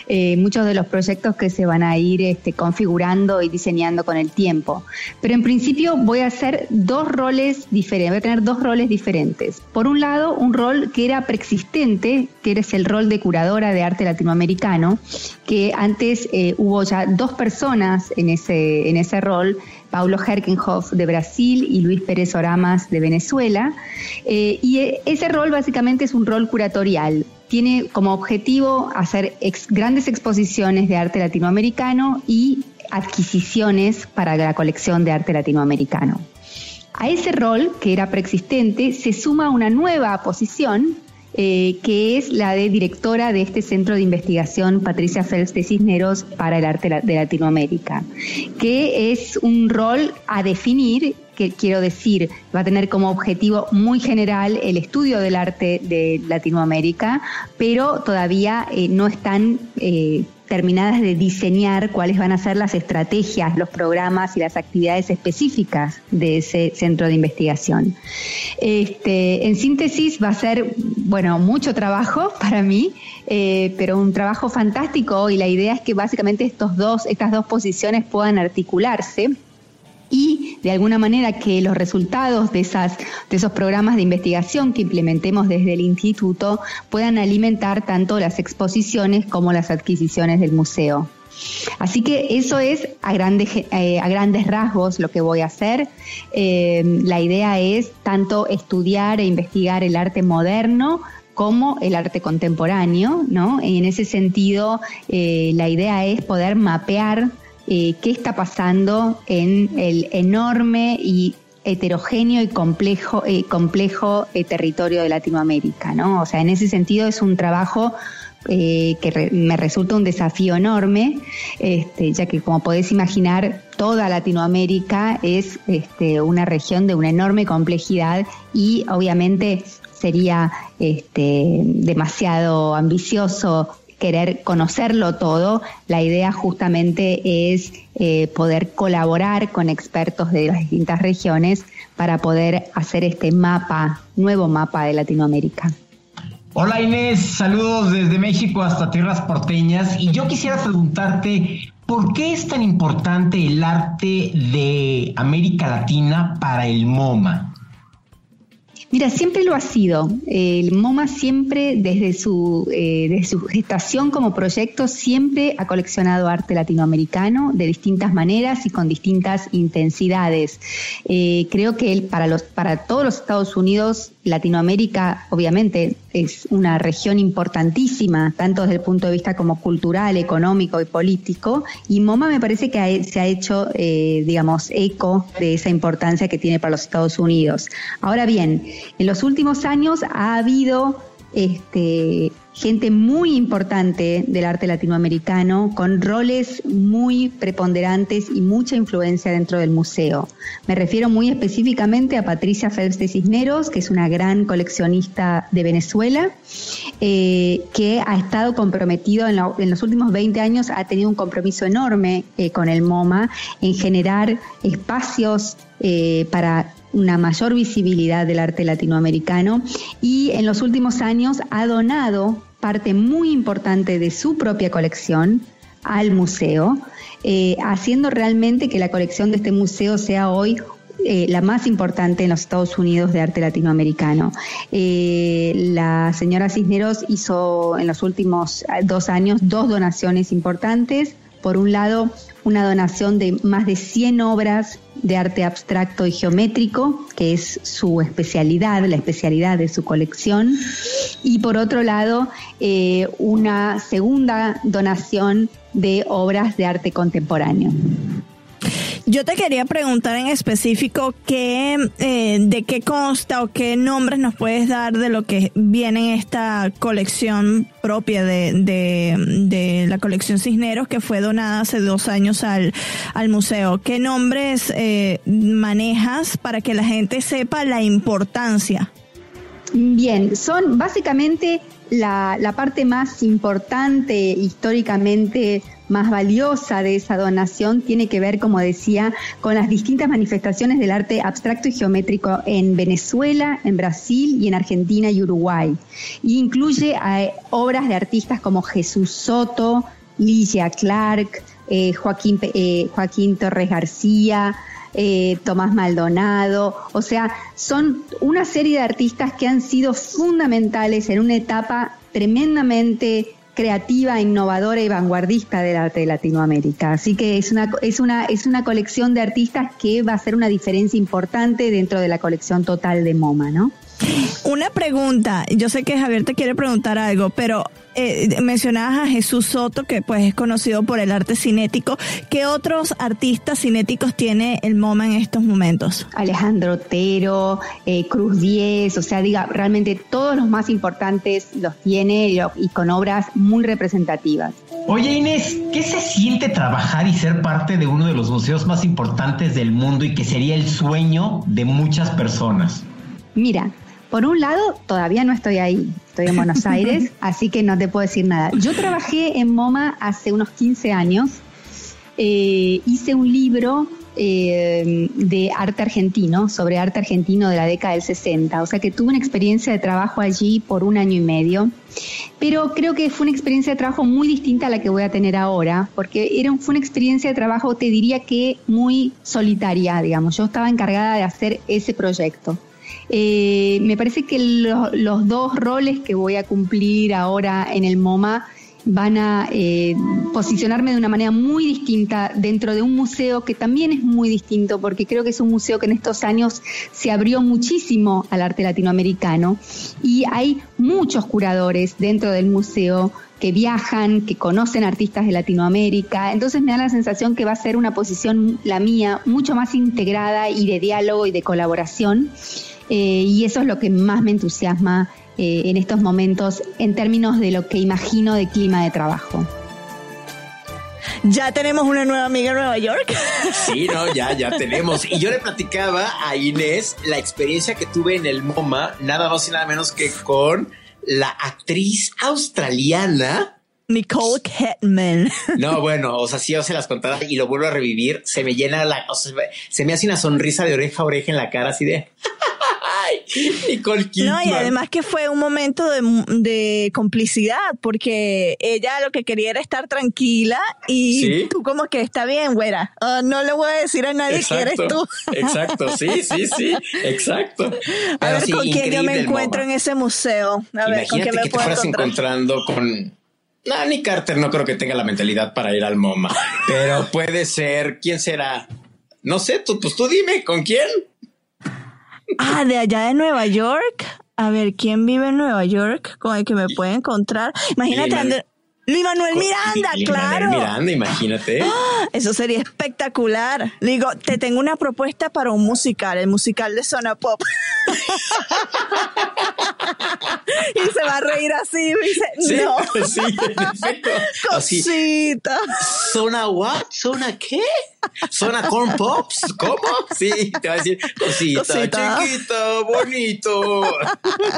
eh, muchos de los proyectos que se van a ir este, configurando y diseñando con el tiempo. Pero en principio voy a hacer dos roles diferentes, voy a tener dos roles diferentes. Por un lado, un rol que era preexistente, que es el rol de curadora de arte latinoamericano, que antes eh, hubo ya dos personas en ese, en ese rol Paulo Herkenhoff de Brasil y Luis Pérez Oramas de Venezuela. Eh, y e, ese rol básicamente es un rol curatorial. Tiene como objetivo hacer grandes exposiciones de arte latinoamericano y adquisiciones para la colección de arte latinoamericano. A ese rol, que era preexistente, se suma una nueva posición eh, que es la de directora de este centro de investigación, Patricia Phelps de Cisneros, para el arte de Latinoamérica, que es un rol a definir que quiero decir, va a tener como objetivo muy general el estudio del arte de Latinoamérica, pero todavía eh, no están eh, terminadas de diseñar cuáles van a ser las estrategias, los programas y las actividades específicas de ese centro de investigación. Este, en síntesis, va a ser, bueno, mucho trabajo para mí, eh, pero un trabajo fantástico y la idea es que básicamente estos dos, estas dos posiciones puedan articularse y de alguna manera que los resultados de, esas, de esos programas de investigación que implementemos desde el instituto puedan alimentar tanto las exposiciones como las adquisiciones del museo. Así que eso es a grandes, eh, a grandes rasgos lo que voy a hacer. Eh, la idea es tanto estudiar e investigar el arte moderno como el arte contemporáneo, ¿no? En ese sentido, eh, la idea es poder mapear eh, qué está pasando en el enorme y heterogéneo y complejo, eh, complejo eh, territorio de Latinoamérica, ¿no? O sea, en ese sentido es un trabajo que me resulta un desafío enorme, este, ya que como podés imaginar, toda Latinoamérica es este, una región de una enorme complejidad y obviamente sería este, demasiado ambicioso querer conocerlo todo, la idea justamente es eh, poder colaborar con expertos de las distintas regiones para poder hacer este mapa, nuevo mapa de Latinoamérica. Hola Inés, saludos desde México hasta tierras porteñas y yo quisiera preguntarte, ¿por qué es tan importante el arte de América Latina para el MoMA? Mira, siempre lo ha sido. El MoMA siempre, desde su, eh, su gestación como proyecto, siempre ha coleccionado arte latinoamericano de distintas maneras y con distintas intensidades. Eh, creo que para, los, para todos los Estados Unidos, Latinoamérica, obviamente, es una región importantísima, tanto desde el punto de vista como cultural, económico y político. Y MoMA me parece que se ha hecho, eh, digamos, eco de esa importancia que tiene para los Estados Unidos. Ahora bien, en los últimos años ha habido este, gente muy importante del arte latinoamericano con roles muy preponderantes y mucha influencia dentro del museo. Me refiero muy específicamente a Patricia Phelps de Cisneros, que es una gran coleccionista de Venezuela, eh, que ha estado comprometido en, los últimos 20 años, ha tenido un compromiso enorme eh, con el MoMA en generar espacios eh, para una mayor visibilidad del arte latinoamericano y en los últimos años ha donado parte muy importante de su propia colección al museo, haciendo realmente que la colección de este museo sea hoy eh, la más importante en los Estados Unidos de arte latinoamericano. Eh, la señora Cisneros hizo en los últimos dos años dos donaciones importantes. Por un lado, una donación de más de 100 obras de arte abstracto y geométrico, que es su especialidad, la especialidad de su colección. Y por otro lado, eh, una segunda donación de obras de arte contemporáneo. Yo te quería preguntar en específico qué, eh, de qué consta o qué nombres nos puedes dar de lo que viene en esta colección propia de, de, la colección Cisneros que fue donada hace dos años al, al museo. ¿Qué nombres eh, manejas para que la gente sepa la importancia? Bien, son básicamente la, parte más importante históricamente más valiosa de esa donación tiene que ver, como decía, con las distintas manifestaciones del arte abstracto y geométrico en Venezuela, en Brasil y en Argentina y Uruguay. Y incluye obras de artistas como Jesús Soto, Ligia Clark, eh, Joaquín, eh, Joaquín Torres García, Tomás Maldonado, o sea, son una serie de artistas que han sido fundamentales en una etapa tremendamente creativa, innovadora y vanguardista del arte de Latinoamérica. Así que es una, es una, es una colección de artistas que va a ser una diferencia importante dentro de la colección total de MoMA, ¿no? Una pregunta, yo sé que Javier te quiere preguntar algo, pero eh, mencionabas a Jesús Soto, que pues es conocido por el arte cinético. ¿Qué otros artistas cinéticos tiene el MoMA en estos momentos? Alejandro Otero, eh, Cruz Diez, o sea, diga, realmente todos los más importantes los tiene y con obras muy representativas. Oye Inés, ¿qué se siente trabajar y ser parte de uno de los museos más importantes del mundo y que sería el sueño de muchas personas? Mira, por un lado, todavía no estoy ahí, estoy en Buenos Aires, así que no te puedo decir nada. Yo trabajé en MoMA hace unos 15 años, eh, hice un libro eh, de arte argentino, sobre arte argentino de la década del 60, o sea que tuve una experiencia de trabajo allí por un año y medio, pero creo que fue una experiencia de trabajo muy distinta a la que voy a tener ahora, porque era, fue una experiencia de trabajo, te diría que muy solitaria, digamos, yo estaba encargada de hacer ese proyecto. Eh, me parece que los dos roles que voy a cumplir ahora en el MoMA van a eh, posicionarme de una manera muy distinta dentro de un museo que también es muy distinto porque creo que es un museo que en estos años se abrió muchísimo al arte latinoamericano y hay muchos curadores dentro del museo que viajan, que conocen artistas de Latinoamérica. Entonces me da la sensación que va a ser una posición, la mía, mucho más integrada y de diálogo y de colaboración. Eh, y eso es lo que más me entusiasma eh, en estos momentos en términos de lo que imagino de clima de trabajo. Ya tenemos una nueva amiga en Nueva York. Sí, no, ya, ya tenemos. Y yo le platicaba a Inés la experiencia que tuve en el MoMA, nada más y nada menos que con la actriz australiana Nicole Kidman. No, bueno, o sea, si yo se las contara y lo vuelvo a revivir, se me llena la, o sea, se me hace una sonrisa de oreja a oreja en la cara, así de. No, y además que fue un momento de, complicidad, porque ella lo que quería era estar tranquila y tú como que está bien, güera. Ah, no le voy a decir a nadie que eres tú. Exacto, sí, sí, sí, exacto. a ver con quién yo me encuentro en ese museo. A ver, ¿con quién me que te fueras encontrando con... No, ni Carter no creo que tenga la mentalidad para ir al MoMA, pero puede ser, ¿quién será? No sé, tú, pues tú dime, ¿con quién? Ah, de allá de Nueva York. A ver, ¿quién vive en Nueva York con el que me puede encontrar? Imagínate, Luis Manuel Miranda, claro. Manuel Miranda, imagínate. ¡Ah! eso sería espectacular. Digo, te tengo una propuesta para un musical, el musical de Zona Pop. y se va a reír así y dice, no. Sí, perfecto. Cosita. ¿Zona what? ¿Zona qué? ¿Zona corn pops? ¿Cómo? Sí, te va a decir cosita, cosita. chiquita, bonito.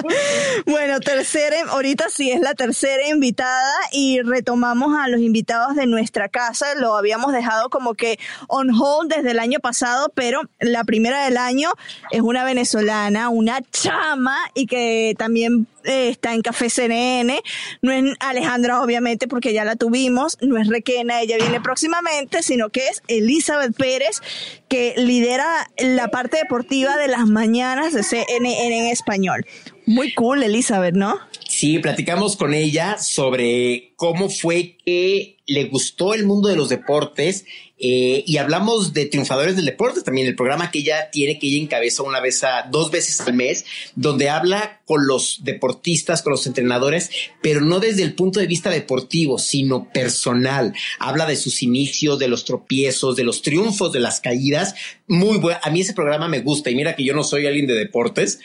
bueno, tercera, ahorita sí es la tercera invitada y retomamos a los invitados de nuestra casa. Lo habíamos dejado como que on hold desde el año pasado, pero la primera del año es una venezolana, una chama y que también eh, está en Café CNN. No es Alejandra, obviamente, porque ya la tuvimos. No es Requena, ella viene próximamente, sino que es Elizabeth Pérez, que lidera la parte deportiva de las mañanas de CNN en español. Muy cool, Elizabeth, ¿no? Sí, platicamos con ella sobre cómo fue que le gustó el mundo de los deportes eh, y hablamos de triunfadores del deporte también, el programa que ella tiene, que ella encabeza una vez a dos veces al mes, donde habla con los deportistas, con los entrenadores, pero no desde el punto de vista deportivo, sino personal. Habla de sus inicios, de los tropiezos, de los triunfos, de las caídas. Muy bueno. A mí ese programa me gusta y mira que yo no soy alguien de deportes,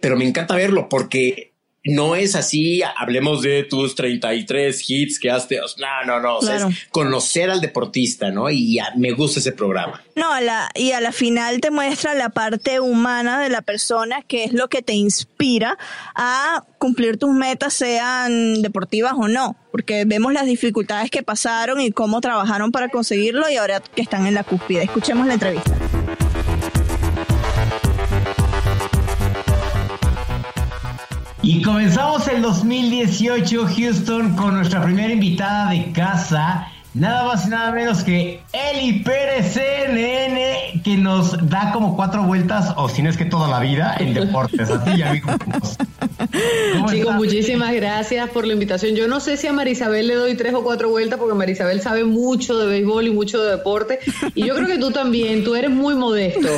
pero me encanta verlo porque no es así, hablemos de tus 33 hits que has... No, no, no, o sea, es conocer al deportista, ¿no? Y me gusta ese programa. No, a la, y a la final te muestra la parte humana de la persona, que es lo que te inspira a cumplir tus metas, sean deportivas o no, porque vemos las dificultades que pasaron y cómo trabajaron para conseguirlo y ahora que están en la cúspide. Escuchemos la entrevista. Y comenzamos el 2018 Houston con nuestra primera invitada de casa, nada más y nada menos que Eli Pérez CNN, que nos da como cuatro vueltas, o si no es que toda la vida, en deportes. A ti ya Chicos, muchísimas gracias por la invitación. Yo no sé si a Marisabel le doy tres o cuatro vueltas porque Marisabel sabe mucho de béisbol y mucho de deporte. Y yo creo que tú también, tú eres muy modesto.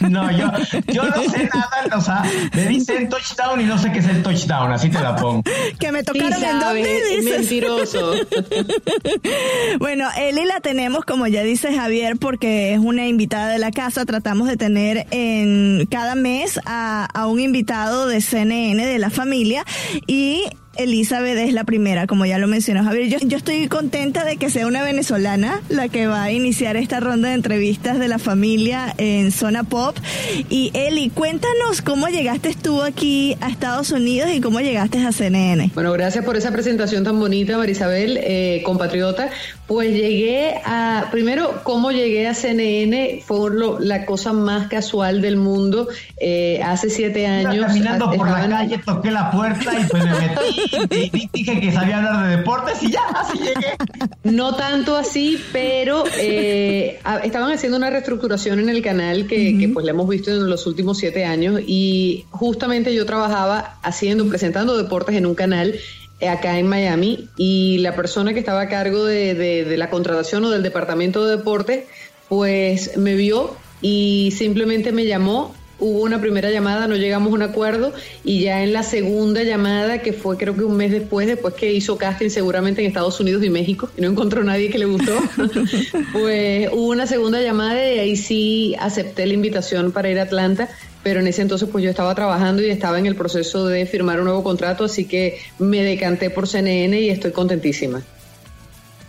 No, yo, yo no sé nada, o sea, me dicen touchdown y no sé qué es el touchdown, así te la pongo. Que me tocaron en dónde dices. Mentiroso. bueno, Eli la tenemos, como ya dice Javier, porque es una invitada de la casa. Tratamos de tener en cada mes a, a un invitado de CNN de la familia y Elizabeth es la primera, como ya lo mencionó Javier. Yo, yo, estoy contenta de que sea una venezolana la que va a iniciar esta ronda de entrevistas de la familia en Zona Pop. Y Eli, cuéntanos cómo llegaste tú aquí a Estados Unidos y cómo llegaste a CNN. Bueno, gracias por esa presentación tan bonita, Marisabel, eh, compatriota. Pues llegué a, primero, cómo llegué a CNN fue la cosa más casual del mundo. Eh, hace siete años. caminando por la calle, toqué la puerta y pues me metí y dije que sabía hablar de deportes y ya, así llegué. No tanto así, pero eh, estaban haciendo una reestructuración en el canal que, pues le hemos visto en los últimos siete años y justamente yo trabajaba haciendo, presentando deportes en un canal eh, acá en Miami y la persona que estaba a cargo de, de la contratación o del departamento de deportes pues me vio y simplemente me llamó hubo una primera llamada, no llegamos a un acuerdo y ya en la segunda llamada, que fue creo que un mes después, después que hizo casting seguramente en Estados Unidos y México y no encontró nadie que le gustó, pues hubo una segunda llamada y ahí sí acepté la invitación para ir a Atlanta. Pero en ese entonces pues yo estaba trabajando y estaba en el proceso de firmar un nuevo contrato, así que me decanté por CNN y estoy contentísima.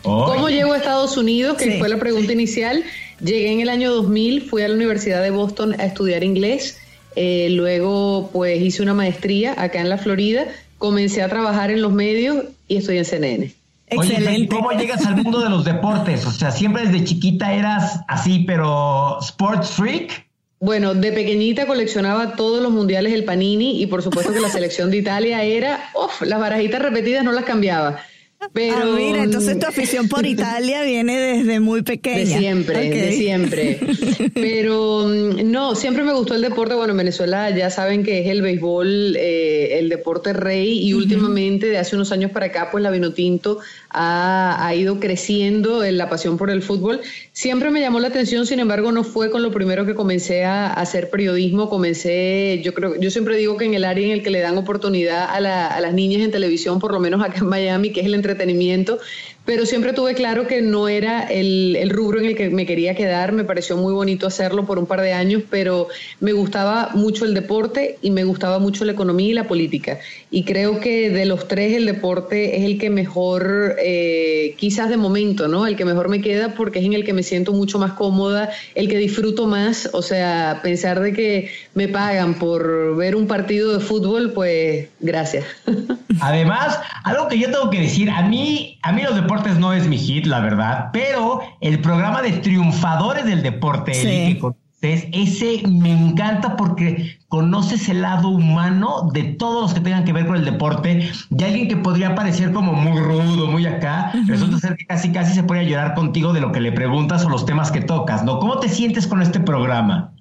¿Cómo llego a Estados Unidos? Que fue la pregunta inicial. Llegué en el año 2000, fui a la Universidad de Boston a estudiar inglés, eh, luego pues hice una maestría acá en la Florida, comencé a trabajar en los medios y estoy en CNN. Excelente. ¿cómo llegas al mundo de los deportes? O sea, siempre desde chiquita eras así, pero sports freak. Bueno, de pequeñita coleccionaba todos los mundiales del Panini y por supuesto que la selección de Italia era, uff, las barajitas repetidas no las cambiaba. Pero, ah, mira, entonces tu afición por Italia viene desde muy pequeña. De siempre, de siempre. Pero mm, no, siempre me gustó el deporte. Bueno, en Venezuela ya saben que es el béisbol, eh, el deporte rey, y últimamente, de hace unos años para acá, pues la Vinotinto ha, ido creciendo en la pasión por el fútbol. Siempre me llamó la atención, sin embargo, no fue con lo primero que comencé a, hacer periodismo. Comencé, yo creo, yo siempre digo que en el área en el que le dan oportunidad a, a las niñas en televisión, por lo menos acá en Miami, que es el entretenimiento, pero siempre tuve claro que no era el, el, rubro en el que me quería quedar. Me pareció muy bonito hacerlo por un par de años, pero me gustaba mucho el deporte y me gustaba mucho la economía y la política. Y creo que de los tres el deporte es el que mejor, eh, quizás de momento, ¿no? El que mejor me queda porque es en el que me siento mucho más cómoda, el que disfruto más. O sea, pensar de que me pagan por ver un partido de fútbol, pues gracias. Además, algo que yo tengo que decir, a mí, a mí los deportes no es mi hit, la verdad, pero el programa de triunfadores del deporte, ese me encanta porque conoces el lado humano de todos los que tengan que ver con el deporte, de alguien que podría parecer como muy rudo, muy acá, resulta ser que casi casi se puede llorar contigo de lo que le preguntas o los temas que tocas, ¿no? ¿Cómo te sientes con este programa?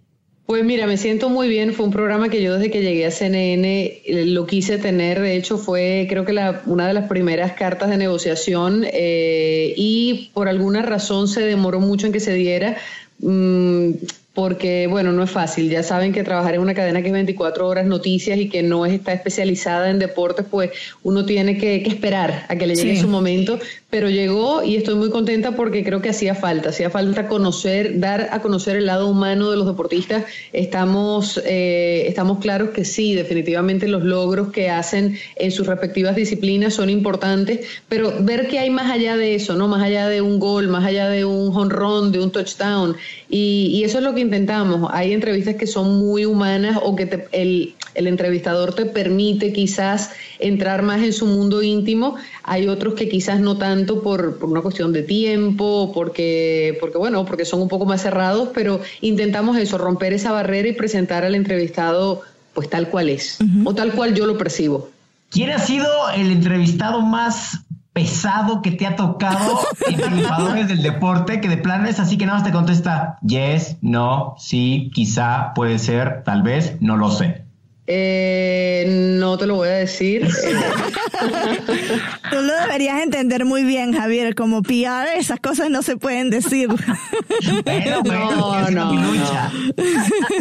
Pues mira, me siento muy bien. Fue un programa que yo desde que llegué a CNN eh, lo quise tener. De hecho, fue creo que la, una de las primeras cartas de negociación eh, y por alguna razón se demoró mucho en que se diera. Mm, porque, bueno, no es fácil. Ya saben que trabajar en una cadena que es 24 horas noticias y que no está especializada en deportes, pues uno tiene que, esperar a que le llegue su momento. Pero llegó y estoy muy contenta porque creo que hacía falta, hacía falta conocer, dar a conocer el lado humano de los deportistas. Estamos, eh, estamos claros que sí, definitivamente los logros que hacen en sus respectivas disciplinas son importantes, pero ver que hay más allá de eso, ¿no? Más allá de un gol, más allá de un honrón, de un touchdown. Y, y eso es lo que intentamos. Hay entrevistas que son muy humanas o que el, el, entrevistador te permite quizás entrar más en su mundo íntimo. Hay otros que quizás no tanto por, por una cuestión de tiempo, porque, porque, bueno, porque son un poco más cerrados, pero intentamos eso, romper esa barrera y presentar al entrevistado pues tal cual es, o tal cual yo lo percibo. ¿Quién ha sido el entrevistado más pesado que te ha tocado en triunfadores del deporte, que de plano es así que nada más te contesta yes, no, sí, quizá, puede ser, tal vez, no lo sé. Eh, no te lo voy a decir. Tú lo deberías entender muy bien, Javier. Como PR, esas cosas no se pueden decir. no, no,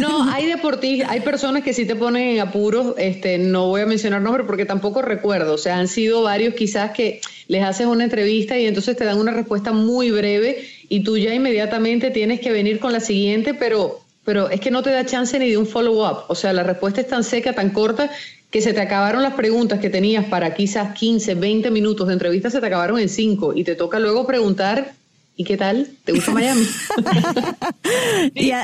no. hay deportistas, hay personas que sí te ponen en apuros. Este, no voy a mencionar nombres porque tampoco recuerdo. O sea, han sido varios quizás que les haces una entrevista y entonces te dan una respuesta muy breve y tú ya inmediatamente tienes que venir con la siguiente, pero pero es que no te da chance ni de un follow-up. O sea, la respuesta es tan seca, tan corta, que se te acabaron las preguntas que tenías para quizás 15, 20 minutos de entrevista, se te acabaron en 5 y te toca luego preguntar ¿Y qué tal? ¿Te gusta Miami? yo,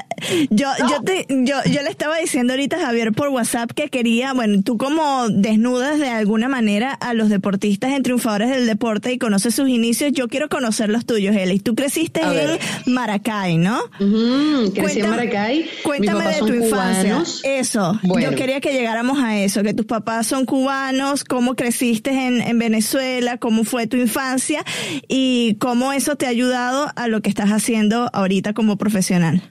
yo, te, yo, yo le estaba diciendo ahorita a Javier por WhatsApp que quería, bueno, tú como desnudas de alguna manera a los deportistas en triunfadores del deporte y conoces sus inicios, yo quiero conocer los tuyos, Eli. Tú creciste en Maracay, ¿no? crecí en Maracay. Cuéntame de tu infancia. Eso. Yo quería que llegáramos a eso, que tus papás son cubanos, cómo creciste en, en Venezuela, cómo fue tu infancia y cómo eso te ayuda a lo que estás haciendo ahorita como profesional?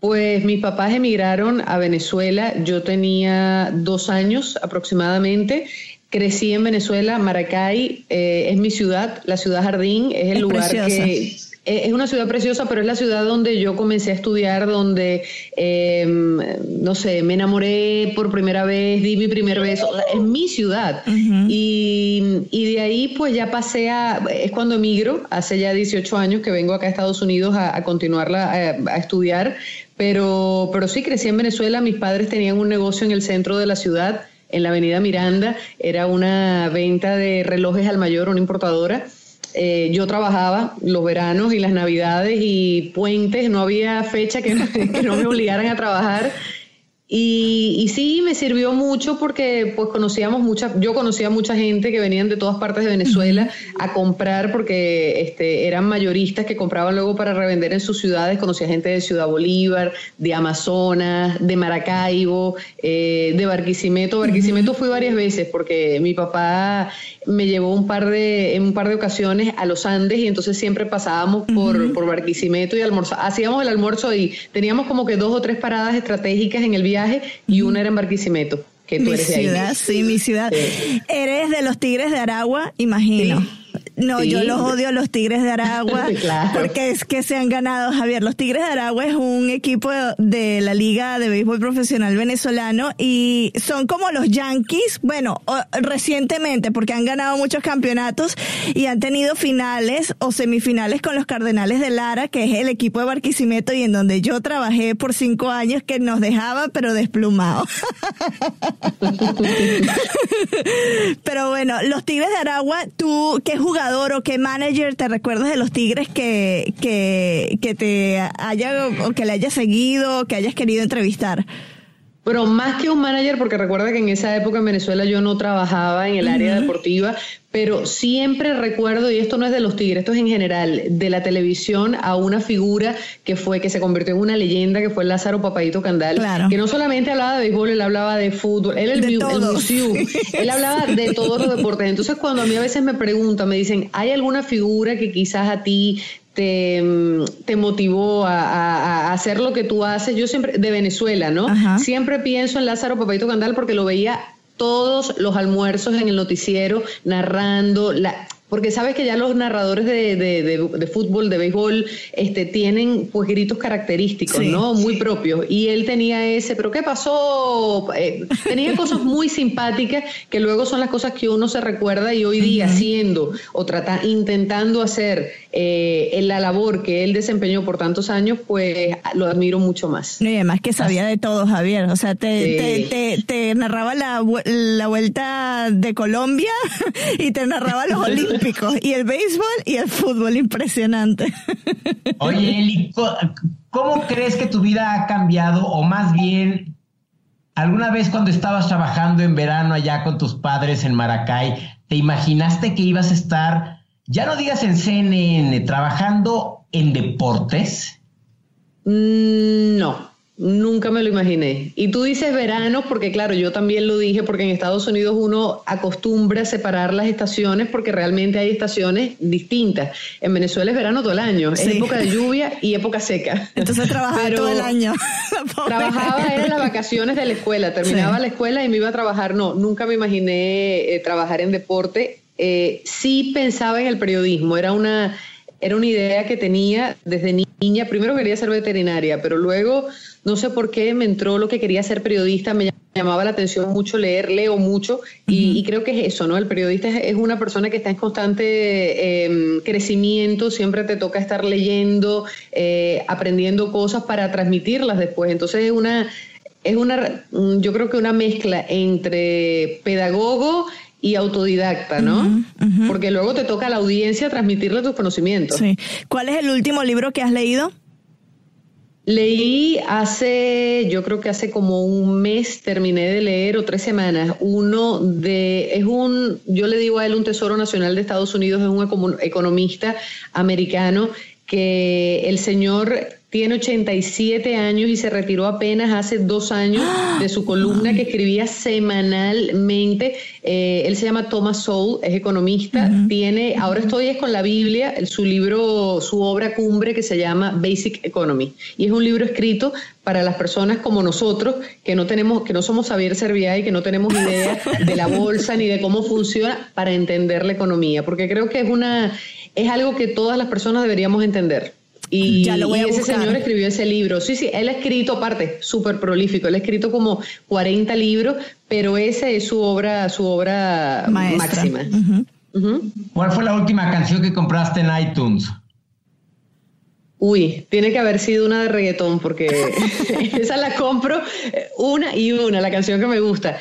Pues mis papás emigraron a Venezuela, yo tenía dos años aproximadamente, crecí en Venezuela, Maracay eh, es mi ciudad, la ciudad jardín, es el lugar que es una ciudad preciosa, pero es la ciudad donde yo comencé a estudiar, donde, em, no sé, me enamoré por primera vez, di mi primer beso, es mi ciudad. y, de ahí pues ya pasé a, es cuando emigro, hace ya 18 años que vengo acá a Estados Unidos a, continuarla, a, estudiar, pero, pero sí crecí en Venezuela, mis padres tenían un negocio en el centro de la ciudad, en la avenida Miranda, era una venta de relojes al mayor, una importadora eh, yo trabajaba los veranos y las navidades y puentes, no había fecha que, que no me obligaran a trabajar. Y, y, sí, me sirvió mucho porque pues conocíamos mucha, yo conocía mucha gente que venían de todas partes de Venezuela a comprar porque este, eran mayoristas que compraban luego para revender en sus ciudades. Conocía gente de Ciudad Bolívar, de Amazonas, de Maracaibo, eh, de Barquisimeto. Barquisimeto fui varias veces porque mi papá me llevó un par de, en un par de ocasiones a los Andes y entonces siempre pasábamos por, por Barquisimeto y almorzábamos. Hacíamos el almuerzo y teníamos como que dos o tres paradas estratégicas en el viaje y una era en Barquisimeto. Que tú mi ciudad, sí, mi ciudad. Eres de los Tigres de Aragua, imagino. No, yo los odio los Tigres de Aragua porque es que se han ganado, Javier. Los Tigres de Aragua es un equipo de la Liga de Béisbol Profesional Venezolano y son como los Yankees, bueno, recientemente porque han ganado muchos campeonatos y han tenido finales o semifinales con los Cardenales de Lara, que es el equipo de Barquisimeto y en donde yo trabajé por cinco años que nos dejaba pero desplumados. pero bueno, los Tigres de Aragua, tú, ¿qué jugador o qué manager te recuerdas de los Tigres que, que, que te haya o que le haya seguido, que hayas querido entrevistar? Pero más que un manager, porque recuerda que en esa época en Venezuela yo no trabajaba en el área deportiva, pero siempre recuerdo, y esto no es de los Tigres, esto es en general, de la televisión a una figura que fue, que se convirtió en una leyenda, que fue Lázaro Papadito Candal, que no solamente hablaba de béisbol, él hablaba de fútbol, él el, el él hablaba de todos los deportes. Entonces cuando a mí a veces me preguntan, me dicen, ¿hay alguna figura que quizás a ti te, te motivó a, hacer lo que tú haces? Yo siempre, de Venezuela, ¿no? Siempre pienso en Lázaro Papadito Candal porque lo veía todos los almuerzos en el noticiero narrando la porque sabes que ya los narradores de, de, fútbol, de béisbol, este, tienen pues gritos característicos, ¿no? Muy propios. Y él tenía ese, pero ¿qué pasó? Eh, tenía cosas muy simpáticas que luego son las cosas que uno se recuerda y hoy día haciendo o trata, intentando hacer eh, en la labor que él desempeñó por tantos años, pues lo admiro mucho más. Y además que sabía de todo, Javier. O sea, te, te, te, narraba la, la vuelta de Colombia y te narraba los olímpicos y el béisbol y el fútbol. Impresionante. Oye, Eli, ¿cómo crees que tu vida ha cambiado o más bien ¿Alguna vez cuando estabas trabajando en verano allá con tus padres en Maracay, te imaginaste que ibas a estar ya no digas en CNN, trabajando en deportes. Mm, no, nunca me lo imaginé. Y tú dices verano porque claro, yo también lo dije porque en Estados Unidos uno acostumbra a separar las estaciones porque realmente hay estaciones distintas. En Venezuela es verano todo el año, es época de lluvia y época seca. Entonces trabajaba todo el año. trabajaba en las vacaciones de la escuela, terminaba la escuela y me iba a trabajar. No, nunca me imaginé eh, trabajar en deporte eh, sí pensaba en el periodismo, era una, era una idea que tenía desde niña. Primero quería ser veterinaria, pero luego no sé por qué me entró lo que quería ser periodista, me llamaba la atención mucho leer, leo mucho y, creo que es eso, ¿no? El periodista es, una persona que está en constante em, crecimiento, siempre te toca estar leyendo, eh, aprendiendo cosas para transmitirlas después. Entonces es una, es una, yo creo que una mezcla entre pedagogo y autodidacta, ¿no? Porque luego te toca a la audiencia transmitirle tus conocimientos. Sí. ¿Cuál es el último libro que has leído? Leí hace, yo creo que hace como un mes terminé de leer o tres semanas, uno de, es un, yo le digo a él un tesoro nacional de Estados Unidos, es un economista americano que el señor tiene 87 años y se retiró apenas hace dos años de su columna que escribía semanalmente. Eh, él se llama Thomas Sowell, es economista. Tiene, ahora estoy es con la Biblia, su libro, su obra cumbre que se llama Basic Economy. Y es un libro escrito para las personas como nosotros que no tenemos, que no somos Javier Serviá y que no tenemos idea de la bolsa ni de cómo funciona para entender la economía. Porque creo que es una, es algo que todas las personas deberíamos entender. Y, ya lo voy a ese señor escribió ese libro. Sí, sí, él ha escrito, aparte, súper prolífico, él ha escrito como 40 libros, pero esa es su obra, su obra máxima. ¿Cuál fue la última canción que compraste en iTunes? Uy, tiene que haber sido una de reggaetón, porque esa la compro eh, una y una, la canción que me gusta.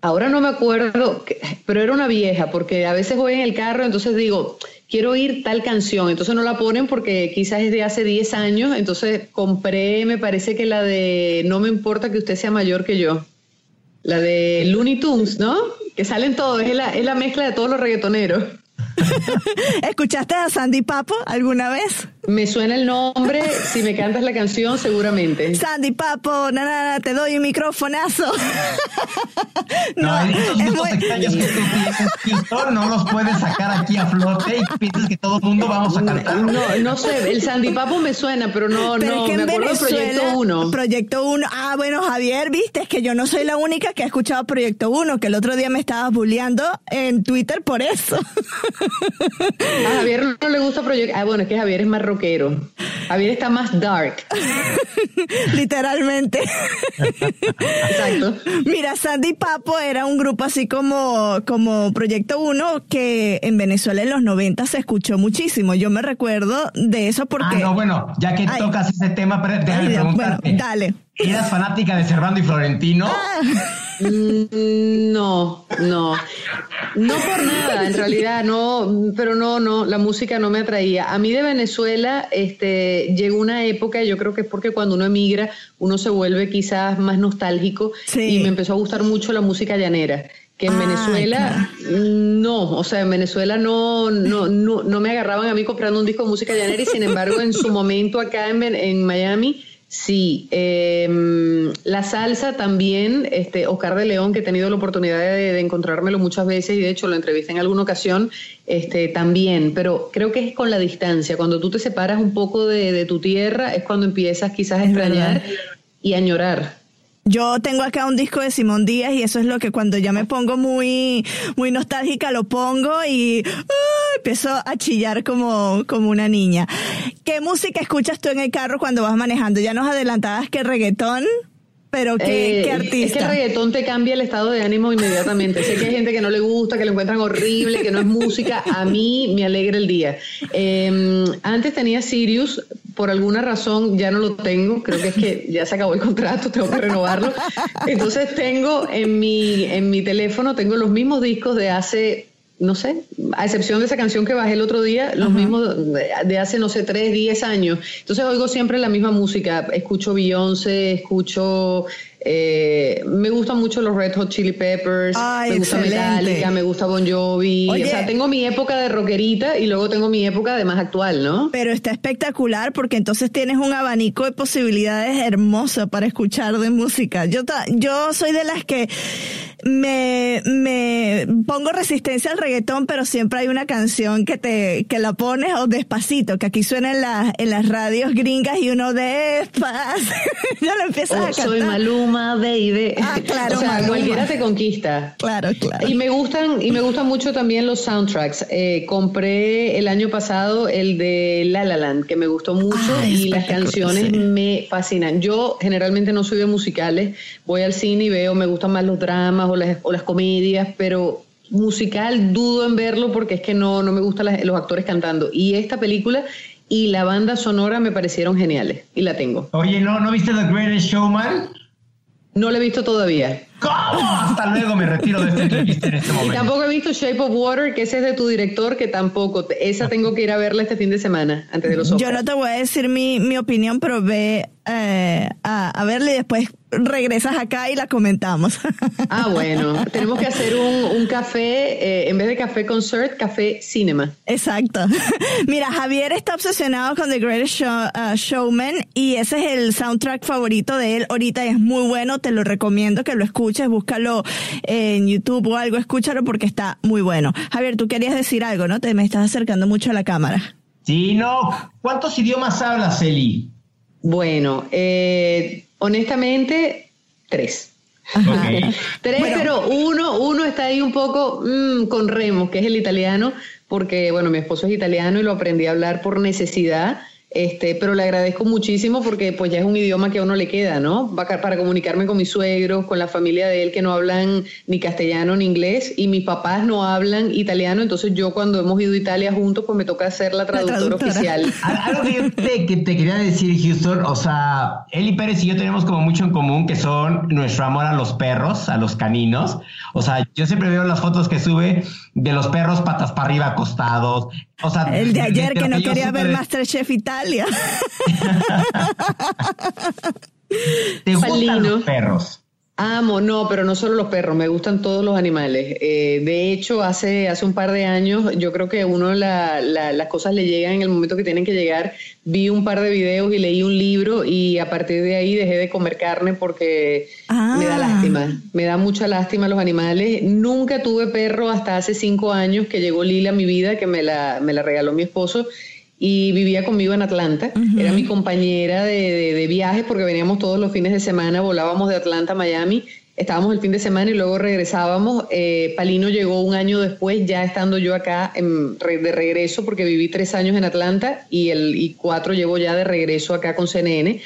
Ahora no me acuerdo, pero era una vieja, porque a veces voy en el carro, entonces digo, quiero oír tal canción, entonces no la ponen porque quizás es de hace 10 años, entonces compré, me parece que la de No me importa que usted sea mayor que yo, la de Looney Tunes, ¿no? Que salen todos, es la, es la mezcla de todos los reggaetoneros. ¿Escuchaste a Sandy Papo alguna vez? Me suena el nombre, si me cantas la canción, seguramente. Sandy Papo, nada, te doy un microfonazo. no, es muy... no los puedes sacar aquí a flote y piensas que todo el mundo vamos a cantar. No, no sé, el Sandy Papo me suena, pero no, no, me acuerdo de Proyecto 1. Proyecto 1, ah, bueno, Javier, viste, es que yo no soy la única que ha escuchado Proyecto 1, que el otro día me estabas bulleando en Twitter por eso. a Javier no le gusta Proyecto, ah, bueno, es que Javier es más rockero. Javier está más dark. Literalmente. Exacto. Mira, Sandy Papo era un grupo así como, como Proyecto 1 que en Venezuela en los 90 se escuchó muchísimo. Yo me recuerdo de eso porque... Ah, no, bueno, ya que tocas ese tema, déjame preguntarte. Bueno, dale. ¿Eras fanática de Servando y Florentino? Ah. Mm, no, no. No por nada, en realidad, no, pero no, no, la música no me atraía. A mí de Venezuela este, llegó una época, yo creo que es porque cuando uno emigra, uno se vuelve quizás más nostálgico y me empezó a gustar mucho la música llanera que en ah, Venezuela no, o sea, en Venezuela no, no, no, no, me agarraban a mí comprando un disco de música llanera y sin embargo en su momento acá en, en Miami Sí, em, la salsa también, este, Oscar de León, que he tenido la oportunidad de, encontrármelo muchas veces y de hecho lo entrevisté en alguna ocasión, este, también, pero creo que es con la distancia, cuando tú te separas un poco de, tu tierra es cuando empiezas quizás a extrañar y a añorar. Yo tengo acá un disco de Simón Díaz y eso es lo que cuando ya me pongo muy, muy nostálgica lo pongo y uh, empiezo a chillar como, como una niña. ¿Qué música escuchas tú en el carro cuando vas manejando? Ya nos adelantabas que reggaetón. Pero qué, qué artista. Eh, es que el reggaetón te cambia el estado de ánimo inmediatamente. sé que hay gente que no le gusta, que lo encuentran horrible, que no es música. A mí me alegra el día. Em, antes tenía Sirius, por alguna razón ya no lo tengo. Creo que es que ya se acabó el contrato, tengo que renovarlo. Entonces tengo en mi, en mi teléfono, tengo los mismos discos de hace no sé, a excepción de esa canción que bajé el otro día, los mismos de hace, no sé, tres, diez años. Entonces oigo siempre la misma música. Escucho Beyoncé, escucho eh, me gustan mucho los Red Hot Chili Peppers, me gusta Metallica, me gusta Bon Jovi. o sea, tengo mi época de rockerita y luego tengo mi época de más actual, ¿no? Pero está espectacular porque entonces tienes un abanico de posibilidades hermoso para escuchar de música. Yo, yo soy de las que me, me pongo resistencia al reggaetón, pero siempre hay una canción que te que la pones o despacito, que aquí suena en, la, en las radios gringas y uno despacito, ya lo empiezas a cantar. Soy Maluma, baby. Ah, claro, o sea, cualquiera te conquista. Claro, claro. Y me gustan y me gustan mucho también los soundtracks. Eh, compré el año pasado el de La La Land, que me gustó mucho y las canciones me fascinan. Yo generalmente no soy de musicales, voy al cine y veo, me gustan más los dramas o las, comedias, pero musical dudo en verlo porque es que no, no me gustan los actores cantando. Y esta película y la banda sonora me parecieron geniales y la tengo. Oye, ¿no, ¿no viste The Greatest Showman? No la he visto todavía. ¿Cómo? Hasta luego me retiro de esta entrevista en este momento. Y tampoco he visto Shape of Water, que ese es de tu director, que tampoco. Esa tengo que ir a verla este fin de semana, antes de los Yo no te voy a decir mi, mi opinión, pero ve eh, a, a verla y después regresas acá y la comentamos. Ah, bueno, tenemos que hacer un, café, eh, en vez de café concert, café cinema. Exacto. Mira, Javier está obsesionado con The Greatest uh, Showman y ese es el soundtrack favorito de él ahorita y es muy bueno, te lo recomiendo que lo escuches, búscalo en YouTube o algo, escúchalo porque está muy bueno. Javier, tú querías decir algo, ¿no? Te me estás acercando mucho a la cámara. Sí, no. ¿Cuántos idiomas hablas, Eli? Bueno, eh, honestamente, tres. tres, pero uno, uno está ahí un poco mm, con remos, que es el italiano, porque, bueno, mi esposo es italiano y lo aprendí a hablar por necesidad este, pero le agradezco muchísimo porque pues ya es un idioma que a uno le queda, ¿no? Para comunicarme con mis suegros, con la familia de él que no hablan ni castellano ni inglés y mis papás no hablan italiano, entonces yo cuando hemos ido a Italia juntos pues me toca ser la traductora, oficial. Algo que yo te, que te quería decir, Houston, o sea, Eli Pérez y yo tenemos como mucho en común que son nuestro amor a los perros, a los caninos. O sea, yo siempre veo las fotos que sube de los perros patas para arriba acostados. O sea, el de ayer que no quería ver Masterchef Italia. ¿Te gustan los perros? Amo, no, pero no solo los perros, me gustan todos los animales. Eh, de hecho, hace, hace un par de años, yo creo que uno la, las cosas le llegan en el momento que tienen que llegar. Vi un par de videos y leí un libro y a partir de ahí dejé de comer carne porque me da ah. lástima, me da mucha lástima los animales. Nunca tuve perro hasta hace cinco años que llegó Lila a mi vida, que me la, me la regaló mi esposo y vivía conmigo en Atlanta. Era mi compañera de, de, viajes porque veníamos todos los fines de semana, volábamos de Atlanta a Miami, estábamos el fin de semana y luego regresábamos. Eh, Palino llegó un año después, ya estando yo acá en, de regreso porque viví tres años en Atlanta y, el, y cuatro llevo ya de regreso acá con CNN.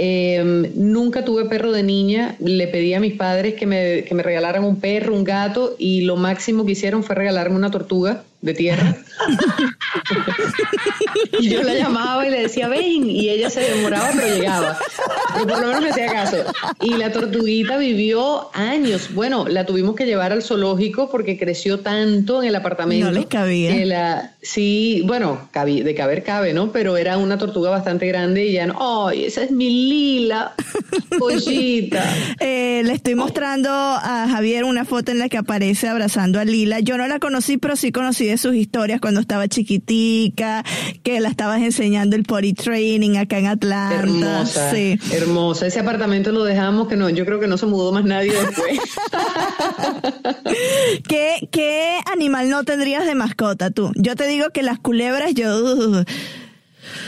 Em, nunca tuve perro de niña, le pedí a mis padres que me, que me regalaran un perro, un gato y lo máximo que hicieron fue regalarme una tortuga de tierra. y yo la llamaba y le decía, ven, y ella se demoraba, pero llegaba. Pero por lo menos me hacía caso. Y la tortuguita vivió años. Bueno, la tuvimos que llevar al zoológico porque creció tanto en el apartamento. No les cabía. sí, bueno, de caber cabe, ¿no? Pero era una tortuga bastante grande y ya no, ¡ay, esa es mi Lila! Pollita. Eh, le estoy mostrando a Javier una foto en la que aparece abrazando a Lila. Yo no la conocí, pero sí conocí de sus historias cuando estaba chiquitica, que la estabas enseñando el potty training acá en Atlanta. Hermosa, sí. hermosa. Ese apartamento lo dejamos que no, yo creo que no se mudó más nadie después. ¿Qué, ¿Qué animal no tendrías de mascota tú? Yo te digo que las culebras, yo...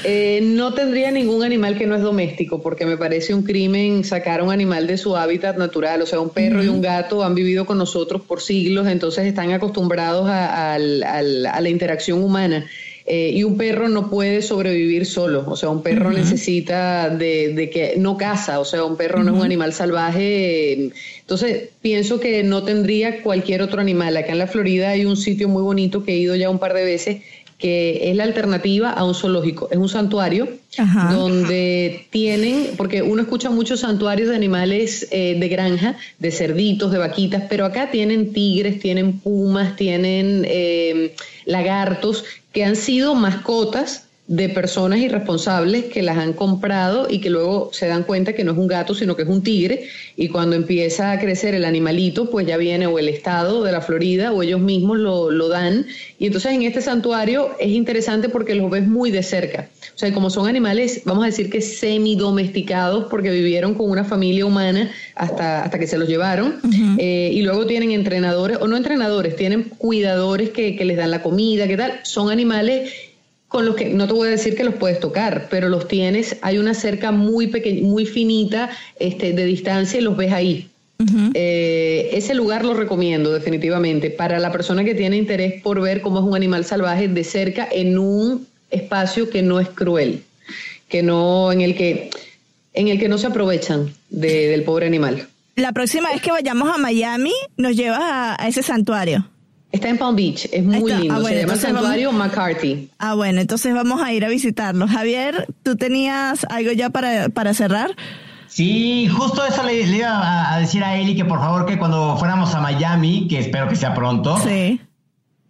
Eh, no tendría ningún animal que no es doméstico, porque me parece un crimen sacar a un animal de su hábitat natural. O sea, un perro y un gato han vivido con nosotros por siglos, entonces están acostumbrados a la interacción humana. Eh, y un perro no puede sobrevivir solo, o sea, un perro necesita de, que no caza, o sea, un perro no es un animal salvaje. Entonces, pienso que no tendría cualquier otro animal. Acá en la Florida hay un sitio muy bonito que he ido ya un par de veces que es la alternativa a un zoológico. Es un santuario donde tienen, porque uno escucha muchos santuarios de animales eh, de granja, de cerditos, de vaquitas, pero acá tienen tigres, tienen pumas, tienen eh, lagartos que han sido mascotas de personas irresponsables que las han comprado y que luego se dan cuenta que no es un gato, sino que es un tigre. Y cuando empieza a crecer el animalito, pues ya viene o el Estado de la Florida o ellos mismos lo, lo dan. Y entonces en este santuario es interesante porque los ves muy de cerca. O sea, como son animales, vamos a decir que semi-domesticados porque vivieron con una familia humana hasta, hasta que se los llevaron. Eh, y luego tienen entrenadores, o no entrenadores, tienen cuidadores que, que les dan la comida, ¿qué tal? Son animales con los que no te voy a decir que los puedes tocar, pero los tienes, hay una cerca muy pequeña, muy finita este, de distancia y los ves ahí. Eh, ese lugar lo recomiendo definitivamente para la persona que tiene interés por ver cómo es un animal salvaje de cerca en un espacio que no es cruel, que no en el que en el que no se aprovechan del pobre animal. La próxima vez que vayamos a Miami, nos llevas a ese santuario. Está en Palm Beach, es muy lindo. Ah, se llama Santuario McCarthy. Ah, bueno, entonces vamos a ir a visitarlo. Javier, ¿tú tenías algo ya para, para cerrar? Sí, justo eso le, iba a, decir a Eli que por favor que cuando fuéramos a Miami, que espero que sea pronto, sí.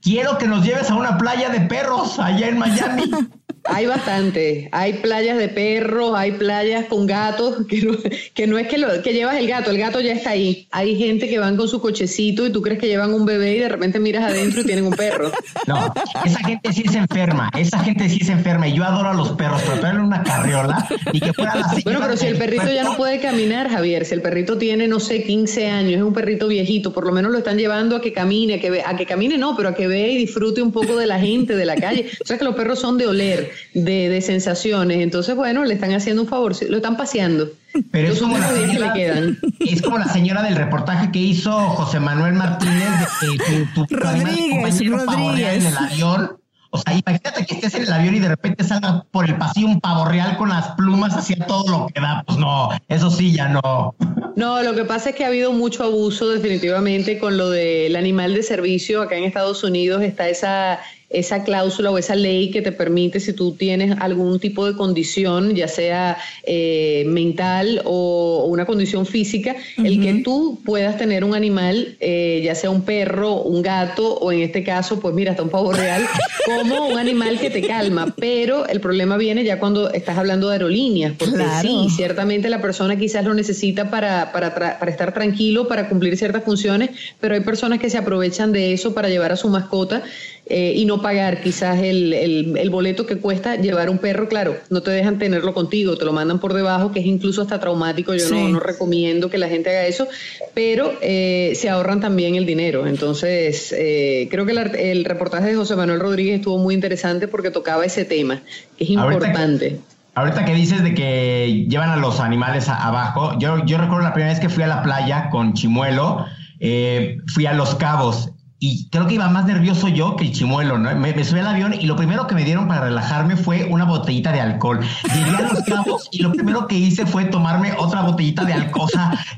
quiero que nos lleves a una playa de perros allá en Miami. Hay bastante. Hay playas de perros, hay playas con gatos, que no, que no es que, lo, que llevas el gato, el gato ya está ahí. Hay gente que van con su cochecito y tú crees que llevan un bebé y de repente miras adentro y tienen un perro. No, esa gente sí se enferma, esa gente sí se enferma y yo adoro a los perros, pero en una carriola y que fuera la Bueno, pero si el perrito ya no puede caminar, Javier, si el perrito tiene, no sé, 15 años, es un perrito viejito, por lo menos lo están llevando a que camine, a que, a que camine no, pero a que vea y disfrute un poco de la gente, de la calle. O sea que los perros son de oler de, sensaciones. Entonces, bueno, le están haciendo un favor, lo están paseando. Pero es como, la señora, es como la señora del reportaje que hizo José Manuel Martínez de tu, Rodríguez, Rodríguez. en el avión. O sea, imagínate que estés en el avión y de repente salga por el pasillo un pavo real con las plumas hacia todo lo que da. Pues no, eso sí ya no. No, lo que pasa es que ha habido mucho abuso definitivamente con lo del animal de servicio. Acá en Estados Unidos está esa esa cláusula o esa ley que te permite, si tú tienes algún tipo de condición, ya sea eh, mental o, una condición física, el que tú puedas tener un animal, eh, ya sea un perro, un gato o en este caso, pues mira, hasta un pavo real, como un animal que te calma. Pero el problema viene ya cuando estás hablando de aerolíneas, porque sí, ciertamente la persona quizás lo necesita para, para, para estar tranquilo, para cumplir ciertas funciones, pero hay personas que se aprovechan de eso para llevar a su mascota eh, y no pagar quizás el, el, boleto que cuesta llevar un perro, claro, no te dejan tenerlo contigo, te lo mandan por debajo, que es incluso hasta traumático, yo no, no, recomiendo que la gente haga eso, pero eh, se ahorran también el dinero. Entonces, eh, creo que el, reportaje de José Manuel Rodríguez estuvo muy interesante porque tocaba ese tema, que es importante. Ahorita que, dices de que llevan a los animales abajo, yo, yo recuerdo la primera vez que fui a la playa con Chimuelo, fui a Los Cabos y creo que iba más nervioso yo que el chimuelo, ¿no? Me, subí al avión y lo primero que me dieron para relajarme fue una botellita de alcohol. Llegué a los cabos y lo primero que hice fue tomarme otra botellita de alcohol.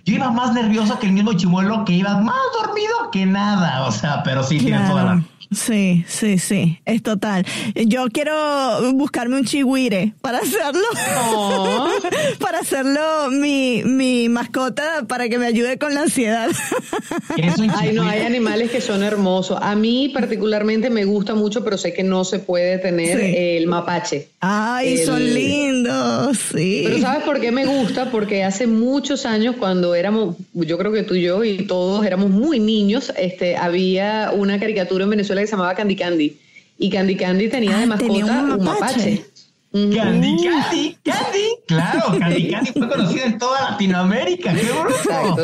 Yo iba más nervioso que el mismo chimuelo que iba más dormido que nada. O sea, pero sí, tiene toda la Sí, sí, sí, es total. Yo quiero buscarme un chihuire para hacerlo. para hacerlo mi, mi mascota para que me ayude con la ansiedad. Ay, no, hay animales que son hermosos. A mí particularmente me gusta mucho, pero sé que no se puede tener el mapache. Ay, son lindos, sí. Pero ¿sabes por qué me gusta? Porque hace muchos años cuando éramos, yo creo que tú y yo y todos éramos muy niños, este, había una caricatura en Venezuela que se llamaba Candy Candy. Y Candy Candy tenía de mascota un mapache. Candy Candy, Candy, claro, Candy Candy fue conocida en toda Latinoamérica, qué bruto.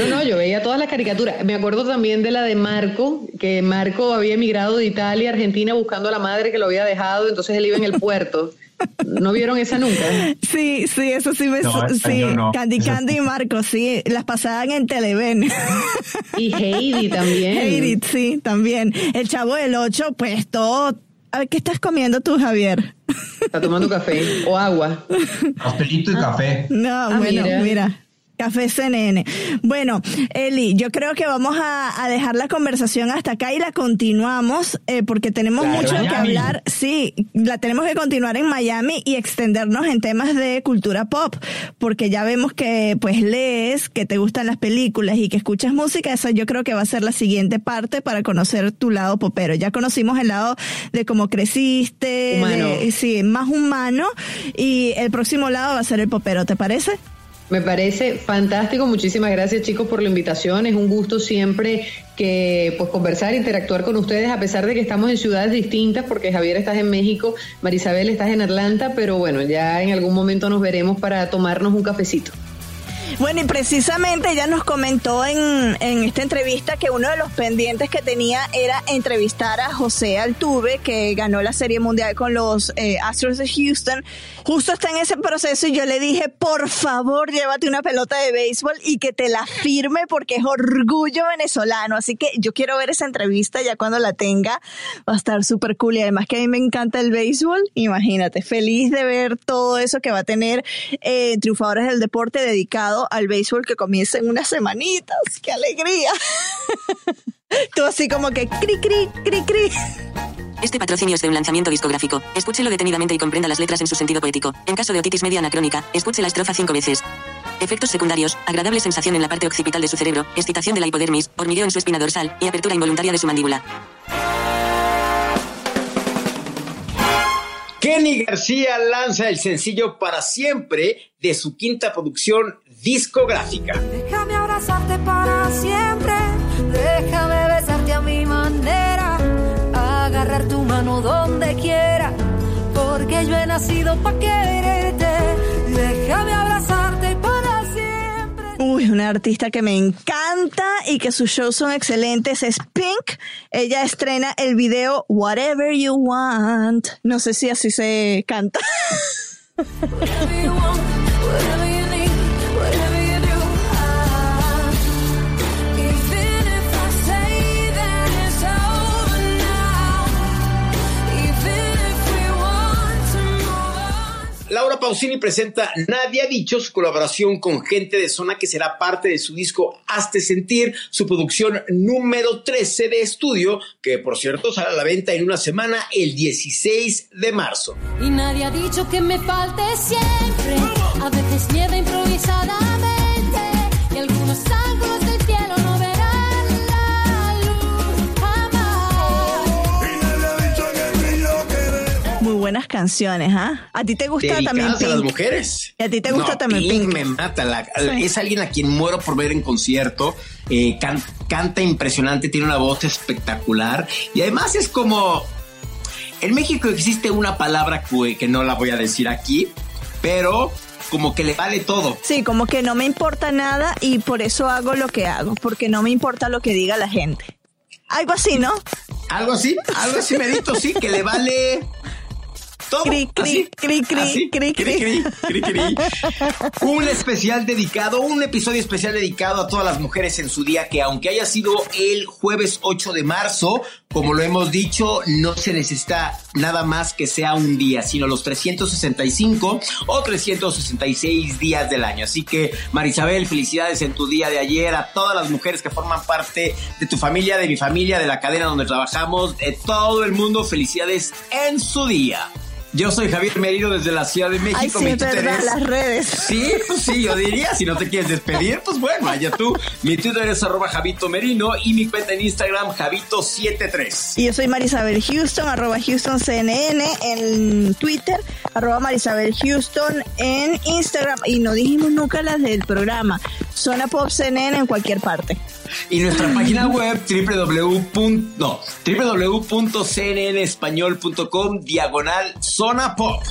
No, no, yo veía todas las caricaturas. Me acuerdo también de la de Marco, que Marco había emigrado de Italia a Argentina buscando a la madre que lo había dejado, entonces él iba en el puerto ¿No vieron esa nunca? Sí, sí, eso sí me... sí, Candy Candy y Marco, sí, las pasaban en Televen. Y Heidi también. Heidi, sí, también. El Chavo del 8, pues todo... ¿Qué estás comiendo tú, Javier? Está tomando café o agua. Pastelito y café. No, ah, bueno, mira. Café CNN. Bueno, Eli, yo creo que vamos a, dejar la conversación hasta acá y la continuamos eh, porque tenemos mucho que hablar. Sí, la tenemos que continuar en Miami y extendernos en temas de cultura pop, porque ya vemos que pues lees, que te gustan las películas y que escuchas música. Eso yo creo que va a ser la siguiente parte para conocer tu lado popero. Ya conocimos el lado de cómo creciste, sí, más humano y el próximo lado va a ser el popero. ¿Te parece? Me parece fantástico. Muchísimas gracias, chicos, por la invitación. Es un gusto siempre que pues conversar, interactuar con ustedes, a pesar de que estamos en ciudades distintas, porque Javier estás en México, Marisabel estás en Atlanta, pero bueno, ya en algún momento nos veremos para tomarnos un cafecito. Bueno, y precisamente ella nos comentó en, en, esta entrevista que uno de los pendientes que tenía era entrevistar a José Altuve, que ganó la Serie Mundial con los eh, Astros de Houston. Justo está en ese proceso y yo le dije, por favor, llévate una pelota de béisbol y que te la firme porque es orgullo venezolano. Así que yo quiero ver esa entrevista ya cuando la tenga. Va a estar súper cool y además que a mí me encanta el béisbol. Imagínate, feliz de ver todo eso que va a tener eh, Triunfadores del Deporte dedicado al béisbol que comienza en unas semanitas. ¡Qué alegría! Tú así como que cri, cri, cri, cri. Este patrocinio es de un lanzamiento discográfico. Escúchelo detenidamente y comprenda las letras en su sentido poético. En caso de otitis media anacrónica, escuche la estrofa cinco veces. Efectos secundarios, agradable sensación en la parte occipital de su cerebro, excitación de la hipodermis, hormigueo en su espina dorsal y apertura involuntaria de su mandíbula. Kenny García lanza el sencillo Para Siempre de su quinta producción discográfica. Déjame abrazarte para siempre, déjame besarte a mi manera, agarrar tu mano donde quiera, porque yo he nacido para quererte. Uy, una artista que me encanta y que sus shows son excelentes es Pink. Ella estrena el video Whatever You Want. No sé si así se canta. Pausini presenta Nadie ha dicho su colaboración con gente de zona que será parte de su disco Hazte Sentir, su producción número 13 de estudio, que por cierto sale a la venta en una semana el 16 de marzo. Y nadie ha dicho que me falte siempre, a veces nieve improvisadamente buenas canciones, ¿ah? ¿A ti te gusta también Pink? a las mujeres. ¿Y a ti te gusta también Pink? me mata. Es alguien a quien muero por ver en concierto. Eh, canta impresionante, tiene una voz espectacular. Y además es como... En México existe una palabra que no la voy a decir aquí, pero como que le vale todo. Sí, como que no me importa nada y por eso hago lo que hago, porque no me importa lo que diga la gente. Algo así, ¿no? Algo así, algo así medito, sí, que le vale Cri, cri, cri, cri, cri, cri, Un especial dedicado, un episodio especial dedicado a todas las mujeres en su día, que aunque haya sido el jueves 8 de marzo, como lo hemos dicho, no se necesita nada más que sea un día, sino los 365 o 366 días del año. Así que, Marisabel, felicidades en tu día de ayer a todas las mujeres que forman parte de tu familia, de mi familia, de la cadena donde trabajamos, de todo el mundo, felicidades en su día. Yo soy Javier Merino desde la Ciudad de México. Ay, sí, Mi Twitter es... las redes. Sí, pues sí, yo diría. Si no te quieres despedir, pues bueno, allá tú. Mi Twitter es arroba Javito Merino y mi cuenta en Instagram, Javito73. Y yo soy Marisabel Houston, arroba HoustonCNN en Twitter, arroba Marisabel Houston en Instagram. Y no dijimos nunca las del programa. Zona Pop CNN en cualquier parte. Y nuestra página web www.cnnespañol.com diagonal Zona Pop.